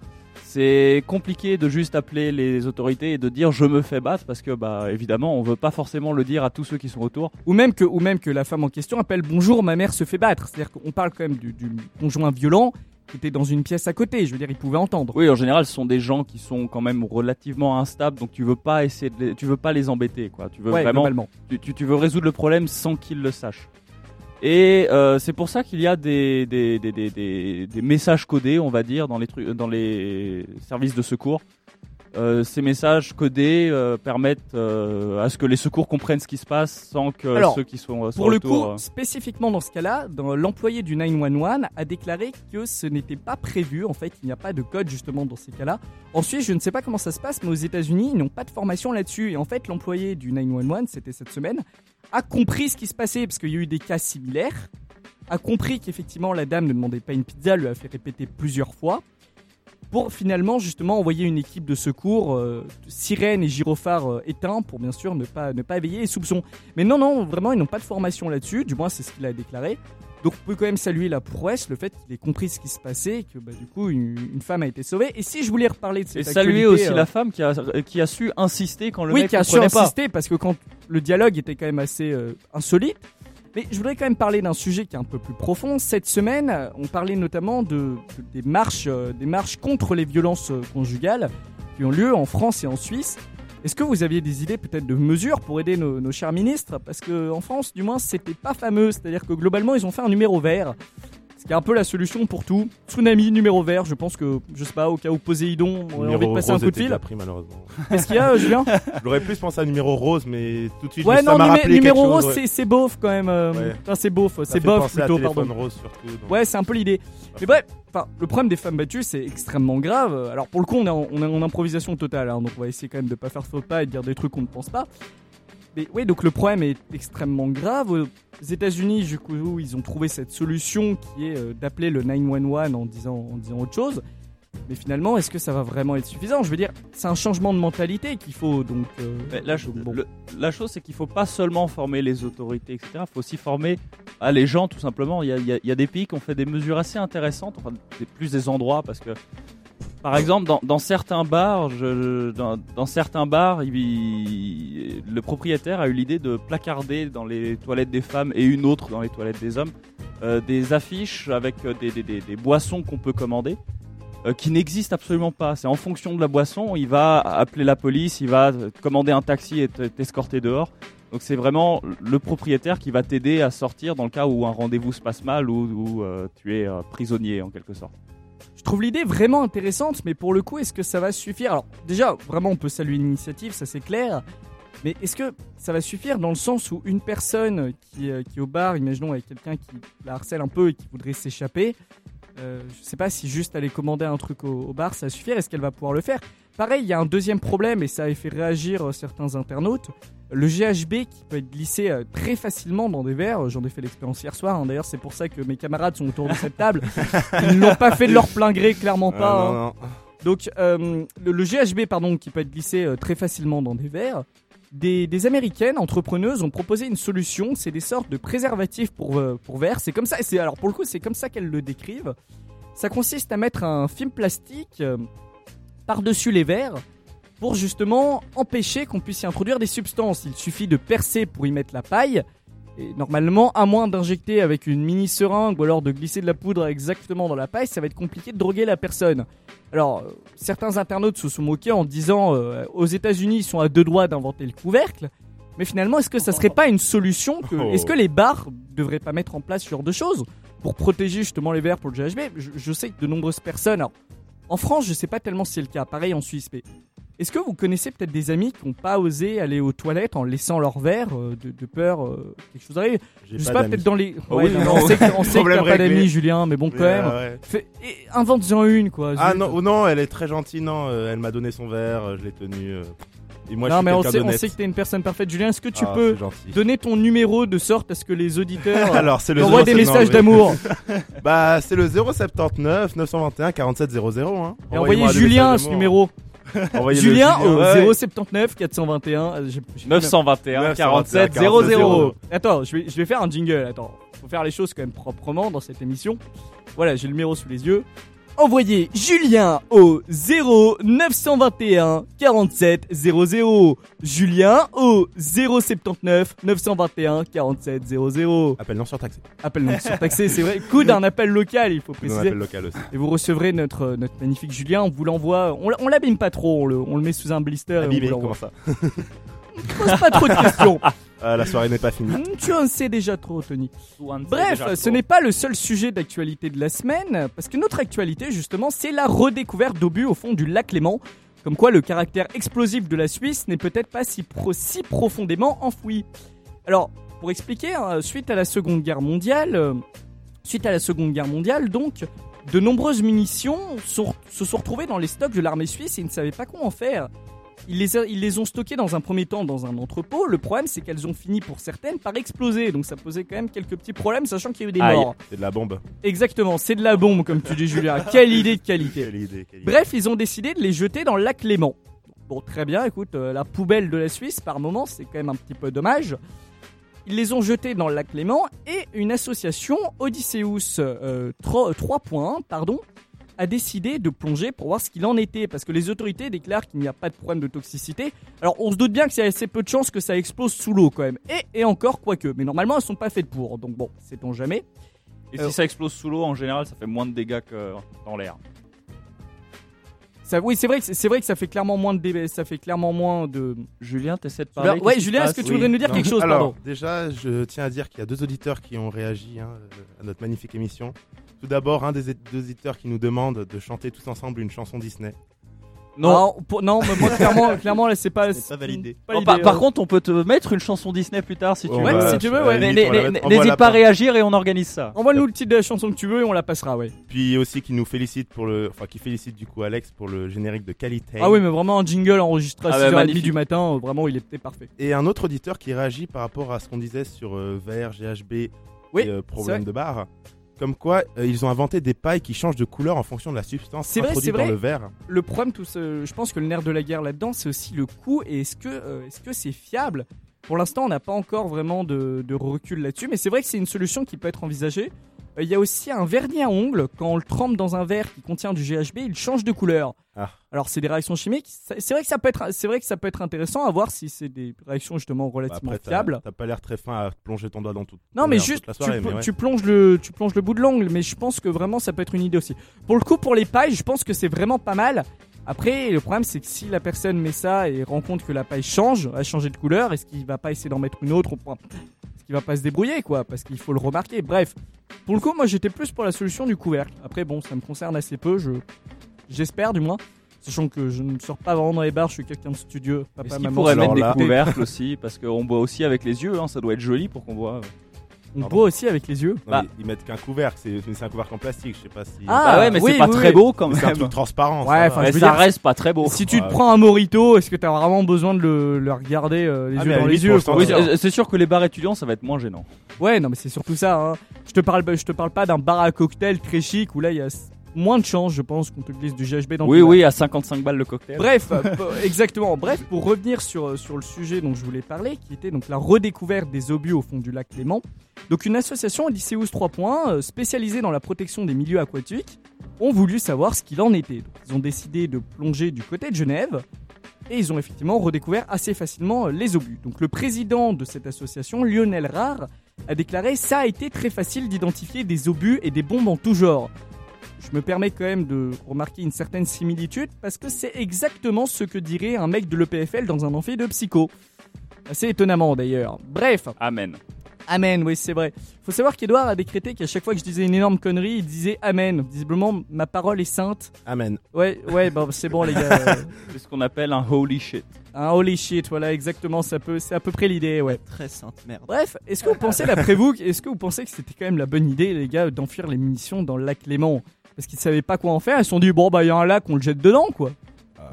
c'est compliqué de juste appeler les autorités et de dire je me fais battre parce que bah évidemment on veut pas forcément le dire à tous ceux qui sont autour. Ou même que, ou même que la femme en question appelle bonjour, ma mère se fait battre. C'est-à-dire qu'on parle quand même du, du conjoint violent qui étaient dans une pièce à côté. Je veux dire, ils pouvaient entendre. Oui, en général, ce sont des gens qui sont quand même relativement instables, donc tu veux pas essayer de les- tu veux pas les embêter, quoi. Tu veux ouais, vraiment, tu- tu veux résoudre le problème sans qu'ils le sachent. Et euh, c'est pour ça qu'il y a des, des, des, des, des- messages codés, on va dire, dans les, trucs, dans les services de secours. Euh, ces messages codés euh, permettent à ce que les secours comprennent ce qui se passe sans que Alors, ceux qui sont Pour le coup, spécifiquement dans ce cas-là, l'employé du 911 a déclaré que ce n'était pas prévu. En fait, il n'y a pas de code justement dans ces cas-là. Ensuite, je ne sais pas comment ça se passe, mais aux États-Unis, ils n'ont pas de formation là-dessus. Et en fait, l'employé du 911, c'était cette semaine, a compris ce qui se passait parce qu'il y a eu des cas similaires. A compris qu'effectivement la dame ne demandait pas une pizza, lui a fait répéter plusieurs fois. Pour finalement justement envoyer une équipe de secours, euh, sirène et gyrophare euh, éteints pour bien sûr ne pas, ne pas éveiller les soupçons. Mais non, non, vraiment, ils n'ont pas de formation là-dessus, du moins c'est ce qu'il a déclaré. Donc on peut quand même saluer la prouesse, le fait qu'il ait compris ce qui se passait, et que bah, du coup une, une femme a été sauvée. Et si je voulais reparler de et cette saluer actualité, aussi euh, la femme qui a, qui a su insister quand le oui, mec qui a su pas. insister parce que quand le dialogue était quand même assez euh, insolite. Mais je voudrais quand même parler d'un sujet qui est un peu plus profond. Cette semaine, on parlait notamment de, de- des marches, euh, des marches contre les violences euh, conjugales qui ont lieu en France et en Suisse. Est-ce que vous aviez des idées peut-être de mesures pour aider nos, chers ministres? Parce que en France, du moins, c'était pas fameux. C'est-à-dire que globalement, ils ont fait un numéro vert. Qui est un peu la solution pour tout. Tsunami, numéro vert. Je pense que, je sais pas, au cas où Poséidon aurait envie de passer un coup de fil. Pris, malheureusement. Qu'est-ce qu'il y a, euh, Julien J'aurais plus pensé à numéro rose, mais tout de suite, Ouais, ça non, m'a numé- rappelé numéro quelque rose, chose, ouais. c'est- c'est beauf quand même. euh, Ouais. Enfin, c'est beauf, Ça c'est bof plutôt, pardon. rose surtout. donc. Ouais, c'est un peu l'idée. Mais bref, enfin, le problème des femmes battues, c'est extrêmement grave. Alors pour le coup, on est en, on est en improvisation totale, hein, donc on va essayer quand même de pas faire faux pas et de dire des trucs qu'on ne pense pas. Mais oui, donc le problème est extrêmement grave. Aux États-Unis, du coup, ils ont trouvé cette solution qui est euh, d'appeler le 911 en disant, en disant autre chose. Mais finalement, est-ce que ça va vraiment être suffisant? Je veux dire, c'est un changement de mentalité qu'il faut. Donc, euh, la, donc bon. le- la chose, c'est qu'il faut pas seulement former les autorités, etc. Il faut aussi former ah, les gens, tout simplement. Il y, a, il y a- il y a des pays qui ont fait des mesures assez intéressantes, enfin, des- plus des endroits, parce que, par exemple, dans, certains bars, le propriétaire a eu l'idée de placarder dans les toilettes des femmes et une autre dans les toilettes des hommes euh, des affiches avec euh, des, boissons qu'on peut commander euh, qui n'existe absolument pas. C'est en fonction de la boisson, il va appeler la police, il va commander un taxi et te- t'escorter dehors. Donc c'est vraiment le propriétaire qui va t'aider à sortir dans le cas où un rendez-vous se passe mal ou tu es prisonnier en quelque sorte. Je trouve l'idée vraiment intéressante, mais pour le coup, est-ce que ça va suffire? Alors, déjà, vraiment, on peut saluer l'initiative, ça c'est clair. Mais est-ce que ça va suffire dans le sens où une personne qui, euh, est au bar, imaginons avec quelqu'un qui la harcèle un peu et qui voudrait s'échapper, euh, je sais pas si juste aller commander un truc au, au bar, ça va suffire? Est-ce qu'elle va pouvoir le faire? Pareil, il y a un deuxième problème et ça a fait réagir euh, certains internautes. Le GHB qui peut être glissé euh, très facilement dans des verres. J'en ai fait l'expérience hier soir. hein. D'ailleurs, c'est pour ça que mes camarades sont autour de cette table. Ils ne l'ont pas fait de leur plein gré, clairement Ah, pas. hein. non, non. Donc euh, le, le GHB pardon qui peut être glissé euh, très facilement dans des verres. Des, des américaines entrepreneuses ont proposé une solution, c'est des sortes de préservatifs pour, euh, pour verres. C'est comme ça, c'est alors pour le coup c'est comme ça qu'elles le décrivent. Ça consiste à mettre un film plastique euh, par-dessus les verres pour justement empêcher qu'on puisse y introduire des substances. Il suffit de percer pour y mettre la paille. Et normalement, à moins d'injecter avec une mini seringue ou alors de glisser de la poudre exactement dans la paille, ça va être compliqué de droguer la personne. Alors, euh, certains internautes se sont moqués en disant euh, aux États-Unis, ils sont à deux doigts d'inventer le couvercle. Mais finalement, est-ce que ça serait pas une solution que, Oh. Est-ce que les bars devraient pas mettre en place ce genre de choses pour protéger justement les verres pour le GHB je, je sais que de nombreuses personnes. Alors, en France, je sais pas tellement si c'est le cas. Pareil en Suisse, mais est-ce que vous connaissez peut-être des amis qui n'ont pas osé aller aux toilettes en laissant leur verre euh, de, de peur euh, quelque chose arrive Je sais pas peut-être dans les. Oh Ouais, oui, non, mais non. on sait que, on sait que t'as pas d'amis, Julien, mais bon, quand même. ouais. Fais- et Invente-en une, quoi. Ah non, oh non, elle est très gentille, non. euh, elle m'a donné son verre, euh, je l'ai tenu. et moi, non, je suis mais on sait, on sait que t'es une personne parfaite, Julien. Est-ce que tu Ah, peux donner ton numéro de sorte à ce que les auditeurs Alors, le envoient des 07 messages d'amour. Bah, c'est le 079 921 4700. Hein. Et envoyez Julien à ce d'amour. numéro. Julien au ouais. 079 421. euh, j'ai- j'ai- 921 47 47 00. 00. Attends, je vais, je vais faire un jingle. Attends, faut faire les choses quand même proprement dans cette émission. Voilà, j'ai le numéro sous les yeux. Envoyez Julien au 0 921 47 00. Julien au 079 921 47 00. Appel non surtaxé. Appel non surtaxé, c'est vrai. Coup d'un appel local, il faut Un préciser. appel local aussi. Et vous recevrez notre, notre magnifique Julien, on vous l'envoie. On, l'abîme pas trop, on le, on le met sous un blister et on Abîmé, vous l'envoie. Pose pas trop de questions. Ah, La soirée n'est pas finie. Hum, tu en sais déjà trop, Tony. Bref, ce n'est pas le seul sujet d'actualité de la semaine, parce que notre actualité, justement, c'est la redécouverte d'obus au fond du lac Léman. Comme quoi, le caractère explosif de la Suisse n'est peut-être pas si, pro- si profondément enfoui. Alors, pour expliquer, hein, suite à la Seconde Guerre mondiale, euh, suite à la Seconde Guerre mondiale, donc, de nombreuses munitions sont- se sont retrouvées dans les stocks de l'armée suisse et ils ne savaient pas quoi en faire. Ils les, a- ils les ont stockées dans un premier temps dans un entrepôt. Le problème, c'est qu'elles ont fini pour certaines par exploser. Donc ça posait quand même quelques petits problèmes, sachant qu'il y a eu des Aïe. morts. C'est de la bombe. Exactement, c'est de la bombe, comme tu dis, Julien. Quelle idée de qualité. Quelle idée, quelle idée. Bref, ils ont décidé de les jeter dans le lac Léman. Bon, très bien, écoute, euh, la poubelle de la Suisse, par moment, c'est quand même un petit peu dommage. Ils les ont jetés dans le lac Léman et une association, Odysseus euh, 3, 3 points, pardon, a décidé de plonger pour voir ce qu'il en était. Parce que les autorités déclarent qu'il n'y a pas de problème de toxicité. Alors, on se doute bien qu'il y a assez peu de chances que ça explose sous l'eau quand même. Et, et encore, quoique. Mais normalement, elles sont pas faites pour. Donc bon, sait-on jamais. Et Euh, si ça explose sous l'eau, en général, ça fait moins de dégâts que dans l'air. Ça, oui, c'est vrai, que- c'est vrai que ça fait clairement moins de dé- ça fait clairement moins de. Julien, t'essaies de parler Alors, ouais, Julien, est-ce que tu voudrais nous dire Non. quelque chose, Alors, pardon déjà, je tiens à dire qu'il y a deux auditeurs qui ont réagi hein, à notre magnifique émission. Tout d'abord, un des deux auditeurs qui nous demande de chanter tous ensemble une chanson Disney. Non, pour- non, mais moi clairement, clairement là c'est pas. C'est pas validé. pas Bon, l'idée, par, par contre, on peut te mettre une chanson Disney plus tard si tu Ouais, veux. va- si tu veux, ouais. N'hésite pas à réagir et on organise ça. Envoie-nous le titre de la chanson que tu veux et on la passera, ouais. Puis aussi qui nous félicite pour le, enfin qui félicite du coup Alex pour le générique de qualité. Ah oui, mais vraiment un jingle enregistré à Ah bah, 6h30 magnifique. du matin, euh, vraiment il était parfait. Et un autre auditeur qui réagit par rapport à ce qu'on disait sur euh, VR, GHB Oui, et euh, problème de barre. Comme quoi, euh, ils ont inventé des pailles qui changent de couleur en fonction de la substance vrai, introduite c'est dans vrai. le verre. Le problème, tout ce- je pense que le nerf de la guerre là-dedans, c'est aussi le coût et est-ce que euh, est-ce que c'est fiable? Pour l'instant, on n'a pas encore vraiment de, de recul là-dessus, mais c'est vrai que c'est une solution qui peut être envisagée. Il y a aussi un vernis à ongles, quand on le trempe dans un verre qui contient du GHB, il change de couleur. Ah. Alors c'est des réactions chimiques, c'est vrai que ça peut être c'est vrai que ça peut être intéressant à voir si c'est des réactions justement Bah, relativement après, fiables. t'as pas l'air très fin à plonger ton doigt dans tout. Non mais juste tu, soirée, pl- mais ouais. tu plonges le tu plonges le bout de l'ongle mais je pense que vraiment ça peut être une idée aussi. Pour le coup pour les pailles, je pense que c'est vraiment pas mal. Après le problème c'est que si la personne met ça et rend compte que la paille change, a changé de couleur, est-ce qu'il va pas essayer d'en mettre une autre au point qu'il va pas se débrouiller quoi parce qu'il faut le remarquer. Bref, pour le coup moi j'étais plus pour la solution du couvercle. Après bon, ça me concerne assez peu, je j'espère du moins. Sachant que je ne sors pas vraiment dans les bars, je suis quelqu'un de studieux. Est-ce Papa, qu'il maman, pourrait mettre des couvercles aussi? Parce qu'on boit aussi avec les yeux, hein, ça doit être joli pour qu'on boit. On Pardon. boit aussi avec les yeux. Non, Bah. mais ils mettent qu'un couvercle, c'est c'est un couvercle en plastique, je sais pas si. Ah, bah ouais, mais oui, c'est pas oui, très oui. beau quand c'est un même. truc transparent. Ouais, ça va. enfin, Mais je veux ça dire, reste pas très beau. Si tu te Ouais. prends un morito, est-ce que t'as vraiment besoin de le, le regarder euh, les Ah, yeux à dans la les limite, yeux pour le quoi. Oui, sentir. c'est c'est sûr que les bars étudiants, ça va être moins gênant. Ouais, non mais c'est surtout ça. Hein. Je te parle, je te parle pas d'un bar à cocktail très chic où là il y a s- moins de chances, je pense, qu'on te glisse du GHB dans Oui, oui, à 55 balles le cocktail. Bref, euh, p- exactement. Bref, pour revenir sur, euh, sur le sujet dont je voulais parler, qui était donc la redécouverte des obus au fond du lac Léman. Donc une association Odysseus 3 points, euh, spécialisée dans la protection des milieux aquatiques, ont voulu savoir ce qu'il en était. Donc, ils ont décidé de plonger du côté de Genève. Et ils ont effectivement redécouvert assez facilement euh, les obus. Donc le président de cette association, Lionel Rare, a déclaré ça a été très facile d'identifier des obus et des bombes en tout genre. Je me permets quand même de remarquer une certaine similitude parce que c'est exactement ce que dirait un mec de l'EPFL dans un amphi de psycho. Assez étonnamment d'ailleurs. Bref, Amen. Amen, oui c'est vrai. Faut savoir qu'Edouard a décrété qu'à chaque fois que je disais une énorme connerie, il disait Amen. Visiblement, ma parole est sainte. Amen. Ouais, ouais, bon, c'est bon les gars. C'est ce qu'on appelle un holy shit. un holy shit, voilà exactement, ça peut, c'est à peu près l'idée, ouais. Très sainte merde. Bref, est-ce que vous pensez, d'après vous, est-ce que vous pensez que c'était quand même la bonne idée, les gars, d'enfuir les munitions dans le lac Léman? Parce qu'ils savaient pas quoi en faire, ils se sont dit, bon, bah, il y a un lac, on le jette dedans, quoi. Euh,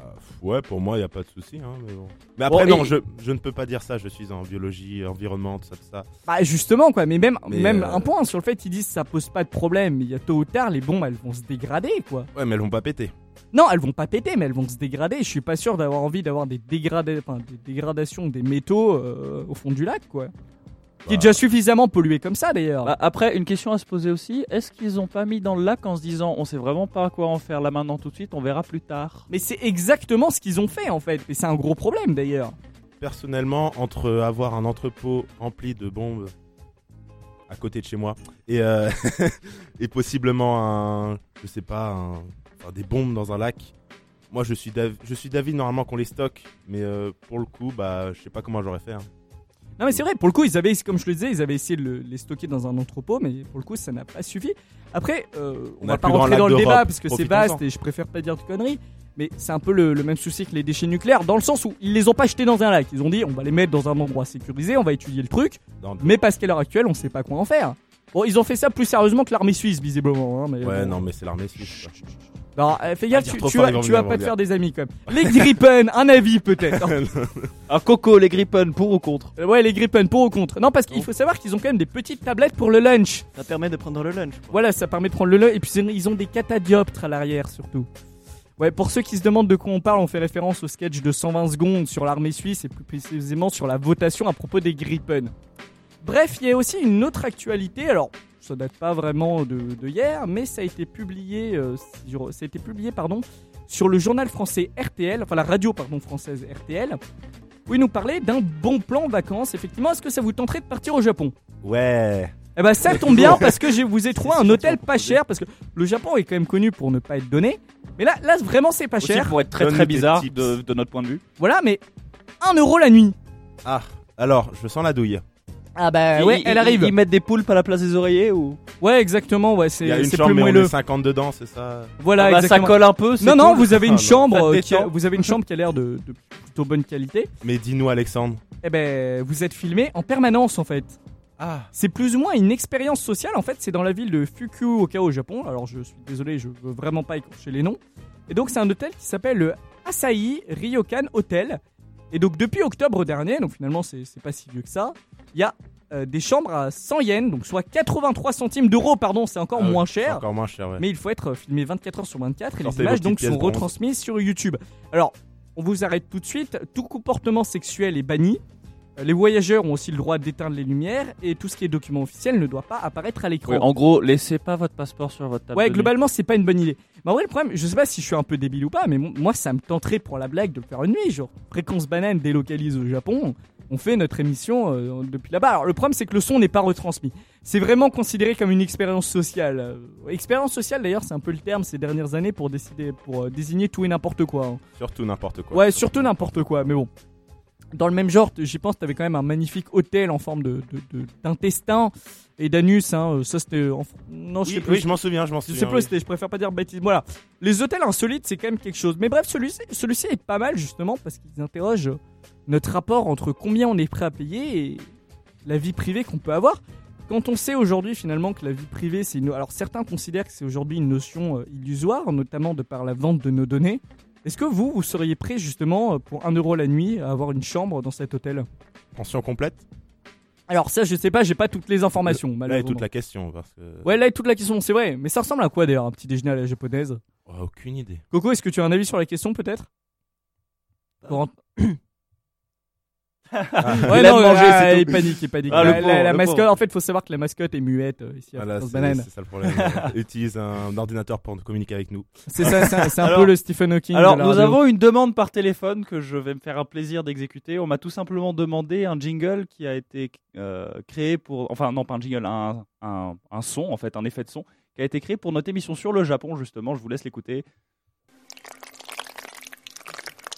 ouais, pour moi, il n'y a pas de souci. Hein, mais, bon. mais après, Bon, non, et- je, je ne peux pas dire ça. Je suis en biologie, environnement, tout ça, tout ça. Bah, justement, quoi, mais même, Mais, même euh, un point sur le fait qu'ils disent ça pose pas de problème, mais il y a tôt ou tard, les bombes, elles vont se dégrader, quoi. Ouais, mais elles vont pas péter. Non, elles vont pas péter, mais elles vont se dégrader. Je suis pas sûr d'avoir envie d'avoir des, enfin, des dégradations des métaux euh, au fond du lac, quoi. Qui est déjà suffisamment pollué comme ça d'ailleurs. Bah, après, une question à se poser aussi est-ce qu'ils ont pas mis dans le lac en se disant on sait vraiment pas à quoi en faire là maintenant tout de suite, on verra plus tard Mais c'est exactement ce qu'ils ont fait en fait, et c'est un gros problème d'ailleurs. Personnellement, entre avoir un entrepôt rempli de bombes à côté de chez moi et, euh, et possiblement un, je sais pas, un- enfin, des bombes dans un lac, moi je suis d'av- je suis d'avis normalement qu'on les stocke, mais euh, pour le coup, bah je sais pas comment j'aurais fait. hein. Non mais c'est vrai, pour le coup ils avaient, comme je le disais, ils avaient essayé de le- les stocker dans un entrepôt, mais pour le coup ça n'a pas suffi. Après, euh, on, On va pas rentrer dans le débat parce que c'est vaste et je préfère pas dire de conneries. Mais c'est un peu le, le même souci que les déchets nucléaires, dans le sens où ils les ont pas jetés dans un lac. Ils ont dit on va les mettre dans un endroit sécurisé, on va étudier le truc, mais parce qu'à l'heure actuelle on sait pas quoi en faire. Bon, ils ont fait ça plus sérieusement que l'armée suisse visiblement. Hein, mais Ouais, bon. non, mais c'est l'armée suisse. Non, euh, fais gaffe, dire tu, vas, tu vas pas te faire des amis quand même. Les Gripen, un avis peut-être. Ah, Coco, les Gripen, pour ou contre? Euh, Ouais, les Gripen, pour ou contre? Non, parce qu'il faut savoir qu'ils ont quand même des petites tablettes pour le lunch. Ça permet de prendre le lunch. quoi. Voilà, ça permet de prendre le lunch. Et puis ils ont des catadioptres à l'arrière surtout. Ouais, pour ceux qui se demandent de quoi on parle, on fait référence au sketch de 120 secondes sur l'armée suisse et plus précisément sur la votation à propos des Gripen. Bref, il y a aussi une autre actualité. Alors, ça date pas vraiment de, de hier, mais ça a été publié, euh, sur, ça a été publié pardon, sur le journal français RTL, enfin la radio pardon française RTL, où il nous parlait d'un bon plan vacances. Effectivement, est-ce que ça vous tenterait de partir au Japon? Ouais. eh ben ça tombe bien parce que je vous ai trouvé un hôtel pas cher parce que le Japon est quand même connu pour ne pas être donné. Mais là, là vraiment c'est pas Aussi cher. pour être très très bizarre de, de notre point de vue. Voilà, mais 1 euro la nuit. Ah, alors, je sens la douille. Ah bah Ils- ouais, ils- elle arrive. Ils mettent des poulpes à la place des oreillers ou? Ouais, exactement. Ouais, Il y a c'est une c'est chambre, plus mais on moelleux. est 50 dedans, c'est ça? Voilà, Ah bah, ça colle un peu c'est Non, non, cool. vous avez une Ah non, chambre, euh, qui a, vous avez une chambre qui a l'air de, de plutôt bonne qualité. Mais dis-nous, Alexandre. Eh ben, vous êtes filmé en permanence en fait. Ah, C'est plus ou moins une expérience sociale. En fait, c'est dans la ville de Fukuoka au Japon. Alors, je suis désolé, je veux vraiment pas écorcher les noms. Et donc, c'est un hôtel qui s'appelle le Asahi Ryokan Hotel. Et donc, depuis octobre dernier, donc finalement, c'est c'est pas si vieux que ça, il y a euh, des chambres à 100 yens, donc soit 83 centimes d'euros, pardon, c'est encore Ah cher. Encore moins cher, ouais. Mais il faut être euh, filmé 24 heures sur 24 et Sortez les images donc sont retransmises sur YouTube. Alors, on vous arrête tout de suite. Tout comportement sexuel est banni. Euh, Les voyageurs ont aussi le droit d'éteindre les lumières et tout ce qui est document officiel ne doit pas apparaître à l'écran. Ouais, en gros, laissez pas votre passeport sur votre table. Ouais, globalement, c'est pas une bonne idée. Mais en vrai, le problème, je sais pas si je suis un peu débile ou pas, mais mo- moi, ça me tenterait pour la blague de le faire une nuit. Genre, Fréquence Banane délocalise au Japon. On fait notre émission euh, depuis là-bas. Alors, le problème, c'est que le son n'est pas retransmis. C'est vraiment considéré comme une expérience sociale. Euh, expérience sociale, d'ailleurs, c'est un peu le terme ces dernières années pour décider, pour euh, désigner tout et n'importe quoi. hein. Surtout n'importe quoi. Ouais, surtout n'importe quoi, mais bon. Dans le même genre, j'y pense, t'avais quand même un magnifique hôtel en forme de de- de- d'intestin et d'anus. Hein. euh, Ça, c'était. en- Non, je sais Oui, plus. oui, je m'en souviens, je m'en Je souviens. sais plus, oui. je préfère pas dire bêtise. Voilà. Les hôtels insolites, c'est quand même quelque chose. Mais bref, celui-ci celui est pas mal justement parce qu'ils interrogent notre rapport entre combien on est prêt à payer et la vie privée qu'on peut avoir. Quand on sait aujourd'hui finalement que la vie privée, c'est une... Alors certains considèrent que c'est aujourd'hui une notion euh, illusoire, notamment de par la vente de nos données. Est-ce que vous, vous seriez prêt justement euh, pour 1 euro la nuit à avoir une chambre dans cet hôtel? Pension complète? Alors ça, je sais pas, j'ai pas toutes les informations. Là est malheureusement. toute la question. Parce que... Ouais, là est toute la question, c'est vrai. Mais ça ressemble à quoi d'ailleurs, un petit déjeuner à la japonaise? Oh, aucune idée. Coco, est-ce que tu as un avis sur la question peut-être? En- Ah, Ouais, Il a non, mangé, ah, c'est il panique, il panique. Ah, le la, la- pauvre, la le mascotte, pauvre. en fait, il faut savoir que la mascotte est muette euh, ici à voilà, France c'est Banane. c'est ça le problème. Utilise un ordinateur pour communiquer avec nous. C'est ça, c'est un, c'est un Alors- peu le Stephen Hawking. Alors, nous avons une demande par téléphone que je vais me faire un plaisir d'exécuter. On m'a tout simplement demandé un jingle qui a été euh, créé pour. Enfin, non, pas un jingle, un, un, un son, en fait, un effet de son, qui a été créé pour notre émission sur le Japon, justement. Je vous laisse l'écouter.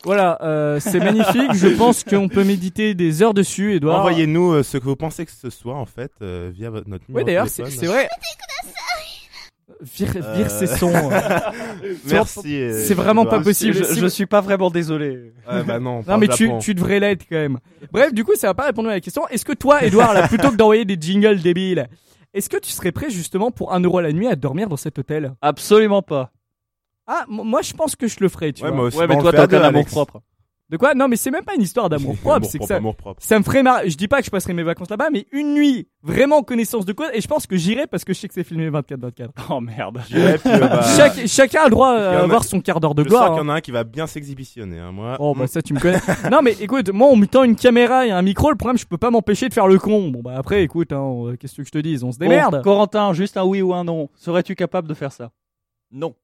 Voilà, euh, c'est magnifique. Je pense qu'on peut méditer des heures dessus, Edouard. Envoyez-nous euh, ce que vous pensez que ce soit en fait euh, via votre, notre numéro Oui, d'ailleurs, c'est c'est vrai. Vire, vire Euh, ces sons. Merci. euh, C'est vraiment pas possible. Je, je suis pas vraiment désolé. Ouais, bah non. on Non parle mais tu, Japon. tu devrais l'être quand même. Bref, du coup, ça va pas répondre à la question. Est-ce que toi, Edouard, là, plutôt que d'envoyer des jingles débiles, est-ce que tu serais prêt justement pour 1 euro la nuit à dormir dans cet hôtel? Absolument pas. Ah, moi je pense que je le ferais, tu Ouais, vois. moi aussi. Ouais, mais toi, t'as aucun amour propre. De quoi? Non, mais c'est même pas une histoire d'amour propre, c'est que ça, amour propre. ça me ferait marrer. Je dis pas que je passerai mes vacances là-bas, mais une nuit, vraiment en connaissance de cause, et je pense que j'irai parce que je sais que c'est filmé 24-24. Oh merde. J'irai, puis, euh, bah, Chaque- chacun a le droit à a- avoir son quart d'heure de je sens gloire. qu'il y hein. en a un qui va bien s'exhibitionner. Hein. Moi, Oh bah ça tu me connais. non mais écoute, moi on me tend une caméra et un micro, le problème je peux pas m'empêcher de faire le con. Bon bah après écoute, hein, euh, qu'est-ce que je te dise, on se Bon, démerde. Corentin, juste un oui ou un non. Serais-tu capable de faire ça? Non.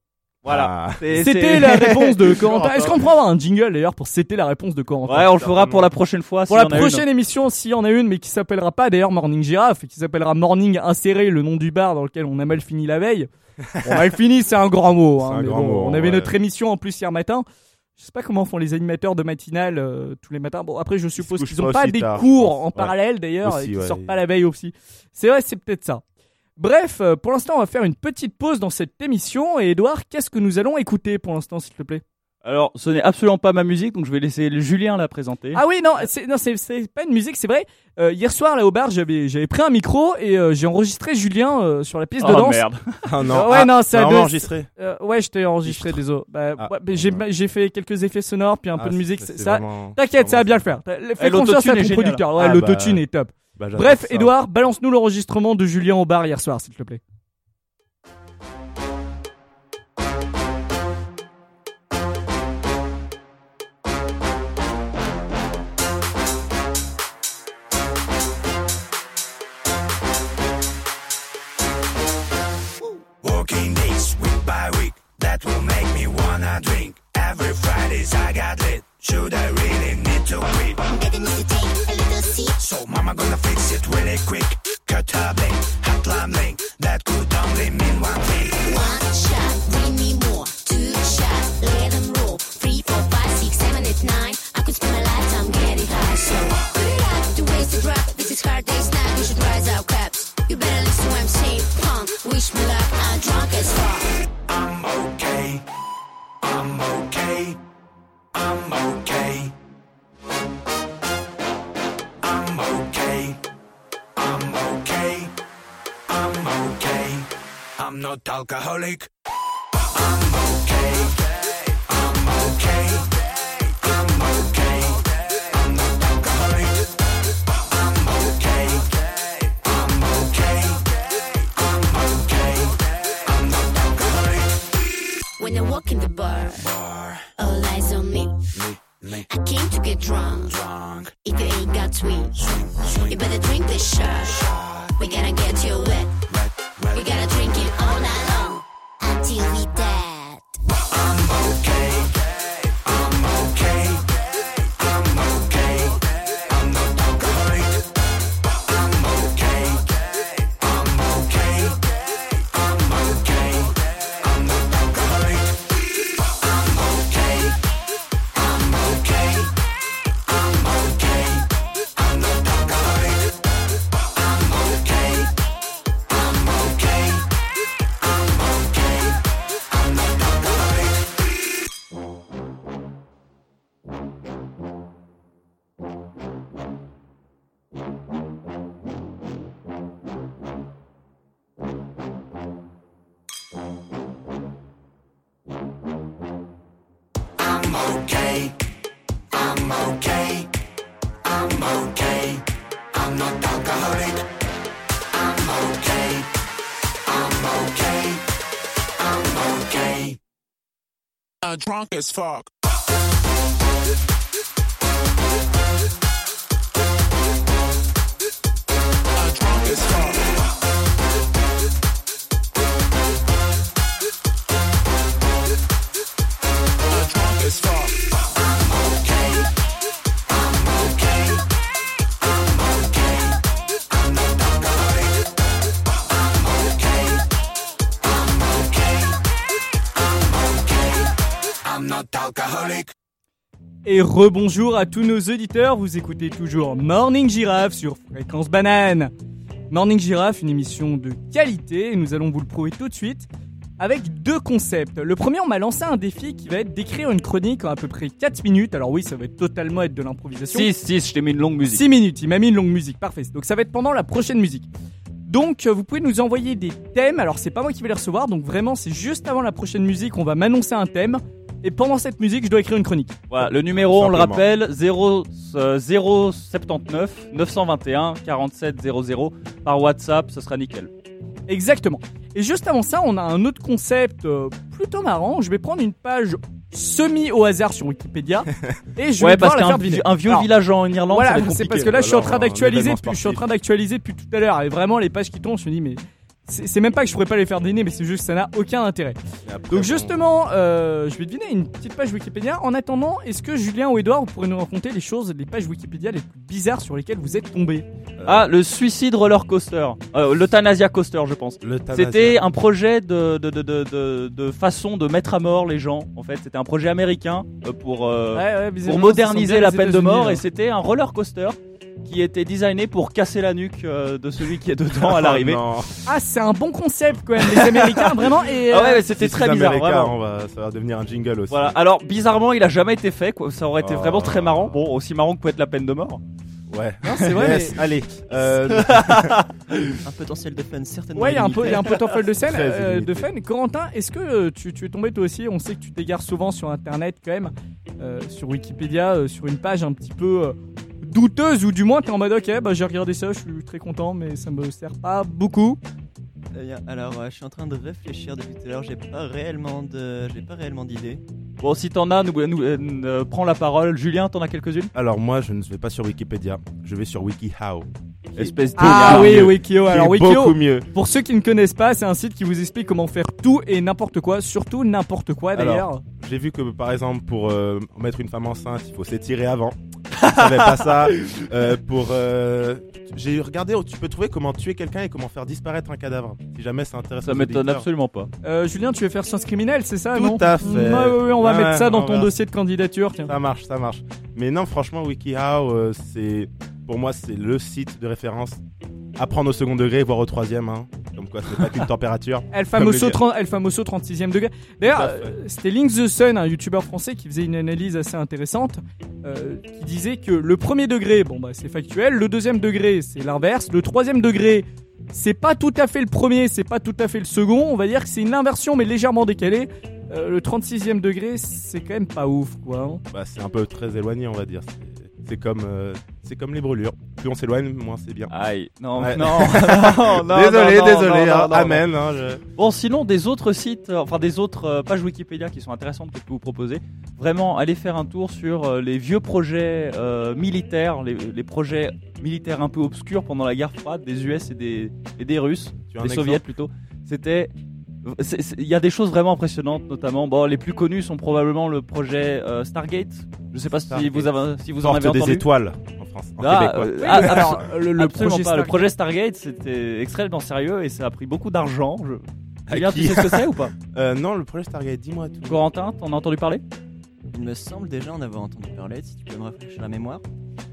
Voilà. Ah. C'était la réponse de Corentin. Est-ce qu'on avoir un jingle d'ailleurs pour c'était la réponse de Corentin? Ouais, on le fera pour la prochaine fois. Pour la y en a une. prochaine émission, s'il y en a une, mais qui s'appellera pas d'ailleurs Morning Giraffe, et qui s'appellera Morning Inséré, le nom du bar dans lequel on a mal fini la veille. Bon, mal fini, c'est un grand mot. Hein, un mais grand bon, mot, on avait ouais. notre émission en plus hier matin. Je sais pas comment font les animateurs de matinale euh, tous les matins. Bon, après, je suppose qu'ils ont pas des tard, cours en Ouais. parallèle d'ailleurs, et qui ouais. sortent pas la veille aussi. C'est vrai, c'est peut-être ça. Bref, euh, pour l'instant, on va faire une petite pause dans cette émission. Et Edouard, qu'est-ce que nous allons écouter pour l'instant, s'il te plaît? Alors, ce n'est absolument pas ma musique, donc je vais laisser Julien la présenter. Ah oui, non, c'est non, c'est pas une musique, c'est vrai. Euh, hier soir, là au bar, j'avais j'avais pris un micro et euh, j'ai enregistré Julien euh, sur la piste de oh danse. merde. Ah non, ouais, ah, non, ça enregistré. Euh, ouais, je t'ai enregistré, désolé. Bah, Ah. ouais, mais j'ai j'ai fait quelques effets sonores puis un peu Ah, de musique. Ça, vraiment- t'inquiète, ça va bien le faire. Fais confiance à ton producteur. Ouais, Ah, l'autotune bah, est top. Bah, Bref, ça. Edouard, balance-nous l'enregistrement de Julien au bar hier soir, s'il te plaît. Working days week by week, that will make me wanna drink. Every Fridays I got lit. Should I really need to quit? Baby needs to take a little. So mama gonna fix it really quick. Cut a blink, hot lime link. That could only mean one thing. One shot, bring me more. Two shots, let them roll. Three, four, five, six, seven, eight, nine. I could spend my lifetime getting high. So put it up to waste the drop. This is hard day's night. You should rise up, caps. You better listen when I'm saying punk. Wish me luck. I'm drunk as fuck. I'm okay. I'm okay. I'm okay. I'm not alcoholic. I'm okay. I'm okay. I'm okay. I'm not alcoholic. I'm okay. I'm okay. I'm okay. I'm not alcoholic. When I walk in the bar, all eyes on me. I came to get drunk. If you ain't got sweet, you better drink this shot. We gotta get you wet. We gotta drink it all night long Do you eat drunk as fuck. Et rebonjour à tous nos auditeurs, vous écoutez toujours Morning Giraffe sur Fréquence Banane. Morning Giraffe, une émission de qualité, et nous allons vous le prouver tout de suite avec deux concepts. Le premier, on m'a lancé un défi qui va être d'écrire une chronique en à peu près 4 minutes. Alors oui, ça va être totalement être de l'improvisation. 6, 6, je t'ai mis une longue musique. 6 minutes, il m'a mis une longue musique, parfait. Donc ça va être pendant la prochaine musique. Donc euh, vous pouvez nous envoyer des thèmes, alors c'est pas moi qui vais les recevoir, donc vraiment c'est juste avant la prochaine musique, on va m'annoncer un thème. Et pendant cette musique, je dois écrire une chronique. Voilà, le numéro, on le rappelle, 0, euh, 079 921 47 00 par WhatsApp, ce sera nickel. Exactement. Et juste avant ça, on a un autre concept euh, plutôt marrant. Je vais prendre une page semi au hasard sur Wikipédia et je ouais, vais parce la qu'un faire vi- un vieux Alors, village en Irlande, Voilà, c'est parce que là, je suis en train un d'actualiser. depuis- Je suis en train d'actualiser depuis tout à l'heure. Et vraiment, les pages qui tombent, je me dis, mais c'est même pas que je pourrais pas les faire deviner, mais c'est juste que ça n'a aucun intérêt. Après, Donc justement, euh, je vais deviner une petite page Wikipédia. En attendant, est-ce que Julien ou Edouard vous pourrez nous raconter les choses, les pages Wikipédia les plus bizarres sur lesquelles vous êtes tombés Ah, le suicide roller coaster. Euh, L'euthanasia coaster, je pense. C'était un projet de, de, de, de, de, de façon de mettre à mort les gens. En fait, c'était un projet américain euh, pour, euh, Ouais, ouais, pour moderniser la peine de mort. Et c'était un roller coaster qui était designé pour casser la nuque euh, de celui qui est dedans à l'arrivée. Oh, non. Ah, c'est un bon concept quand même, les Américains, vraiment. Et, Ah euh, ouais, mais c'était très bizarre, vraiment. on va, ça va devenir un jingle aussi. Voilà. Alors bizarrement, il a jamais été fait. Quoi. Ça aurait été Oh. vraiment très marrant. Bon, aussi marrant que peut être la peine de mort. Ouais. non, c'est vrai. Yes, Allez. Euh, Un potentiel de fun, certainement. Ouais, il y a un potentiel de scène, euh, de fun. Corentin, est-ce que tu, tu es tombé toi aussi? On sait que tu t'égares souvent sur Internet quand même, euh, sur Wikipédia, euh, sur une page un petit peu euh, douteuse ou du moins t'es en mode ok, bah j'ai regardé ça, je suis très content, mais ça me sert pas beaucoup. Très bien. Alors, euh, je suis en train de réfléchir depuis tout à l'heure. J'ai pas réellement de, j'ai pas réellement d'idée. Bon, si t'en as, nous, nous, euh, euh, prends la parole. Julien, t'en as quelques-unes? Alors moi, je ne vais pas sur Wikipédia. Je vais sur WikiHow. Espèce de Ah mieux. oui, Wikio. Alors Wikio, beaucoup mieux. pour ceux qui ne connaissent pas, c'est un site qui vous explique comment faire tout et n'importe quoi, surtout n'importe quoi d'ailleurs. J'ai vu que par exemple pour euh, mettre une femme enceinte, il faut s'étirer avant. Je savais pas ça. Euh, pour euh, j'ai regardé, tu peux trouver comment tuer quelqu'un et comment faire disparaître un cadavre. Si jamais ça intéresse. Ça m'étonne absolument pas. Euh, Julien, tu veux faire sciences criminelles, c'est ça Tout non à fait. Ouais, ouais, ouais, on va mettre ça dans on ton va- dossier de candidature. Tiens. Ça marche, ça marche. Mais non, franchement, WikiHow, euh, c'est pour moi c'est le site de référence. Apprendre au second degré, voire au troisième. Hein. Comme quoi, c'est pas qu'une température. El Famoso, Comme les 30 El Famoso 36e degré. D'ailleurs, à euh, c'était Link the Sun, un youtubeur français qui faisait une analyse assez intéressante, euh, qui disait que le premier degré, bon bah c'est factuel, le deuxième degré c'est l'inverse, le troisième degré c'est pas tout à fait le premier, c'est pas tout à fait le second, on va dire que c'est une inversion mais légèrement décalée. Euh, le 36e degré c'est quand même pas ouf quoi. hein. Bah, c'est un peu très éloigné, on va dire. C'est- C'est comme, euh, c'est comme les brûlures. Plus on s'éloigne, moins c'est bien. Aïe, non, Ouais. non, non, non, désolé, non, non, désolé. non, hein. non, non. Amen. hein, je- Bon, sinon, des autres sites, euh, enfin des autres euh, pages Wikipédia qui sont intéressantes que je peux vous proposer. Vraiment, allez faire un tour sur euh, les vieux projets euh, militaires, les, les projets militaires un peu obscurs pendant la guerre froide des US et des, et des Russes, des Soviets plutôt. C'était. Il y a des choses vraiment impressionnantes, notamment. Bon, les plus connus sont probablement le projet euh, Stargate. Je sais pas si vous avez, si vous en avez des entendu. étoiles en France. En Ah, québécois. euh, ah, Alors, le, projet pas. Le Stargate- projet Stargate, c'était extrêmement sérieux et ça a pris beaucoup d'argent. Je... Julien, tu sais ce que c'est ou pas? Euh, non, le projet Stargate, dis-moi tout. Corentin, t'en as entendu parler? Il me semble déjà en avoir entendu parler. Si tu peux me rafraîchir la mémoire.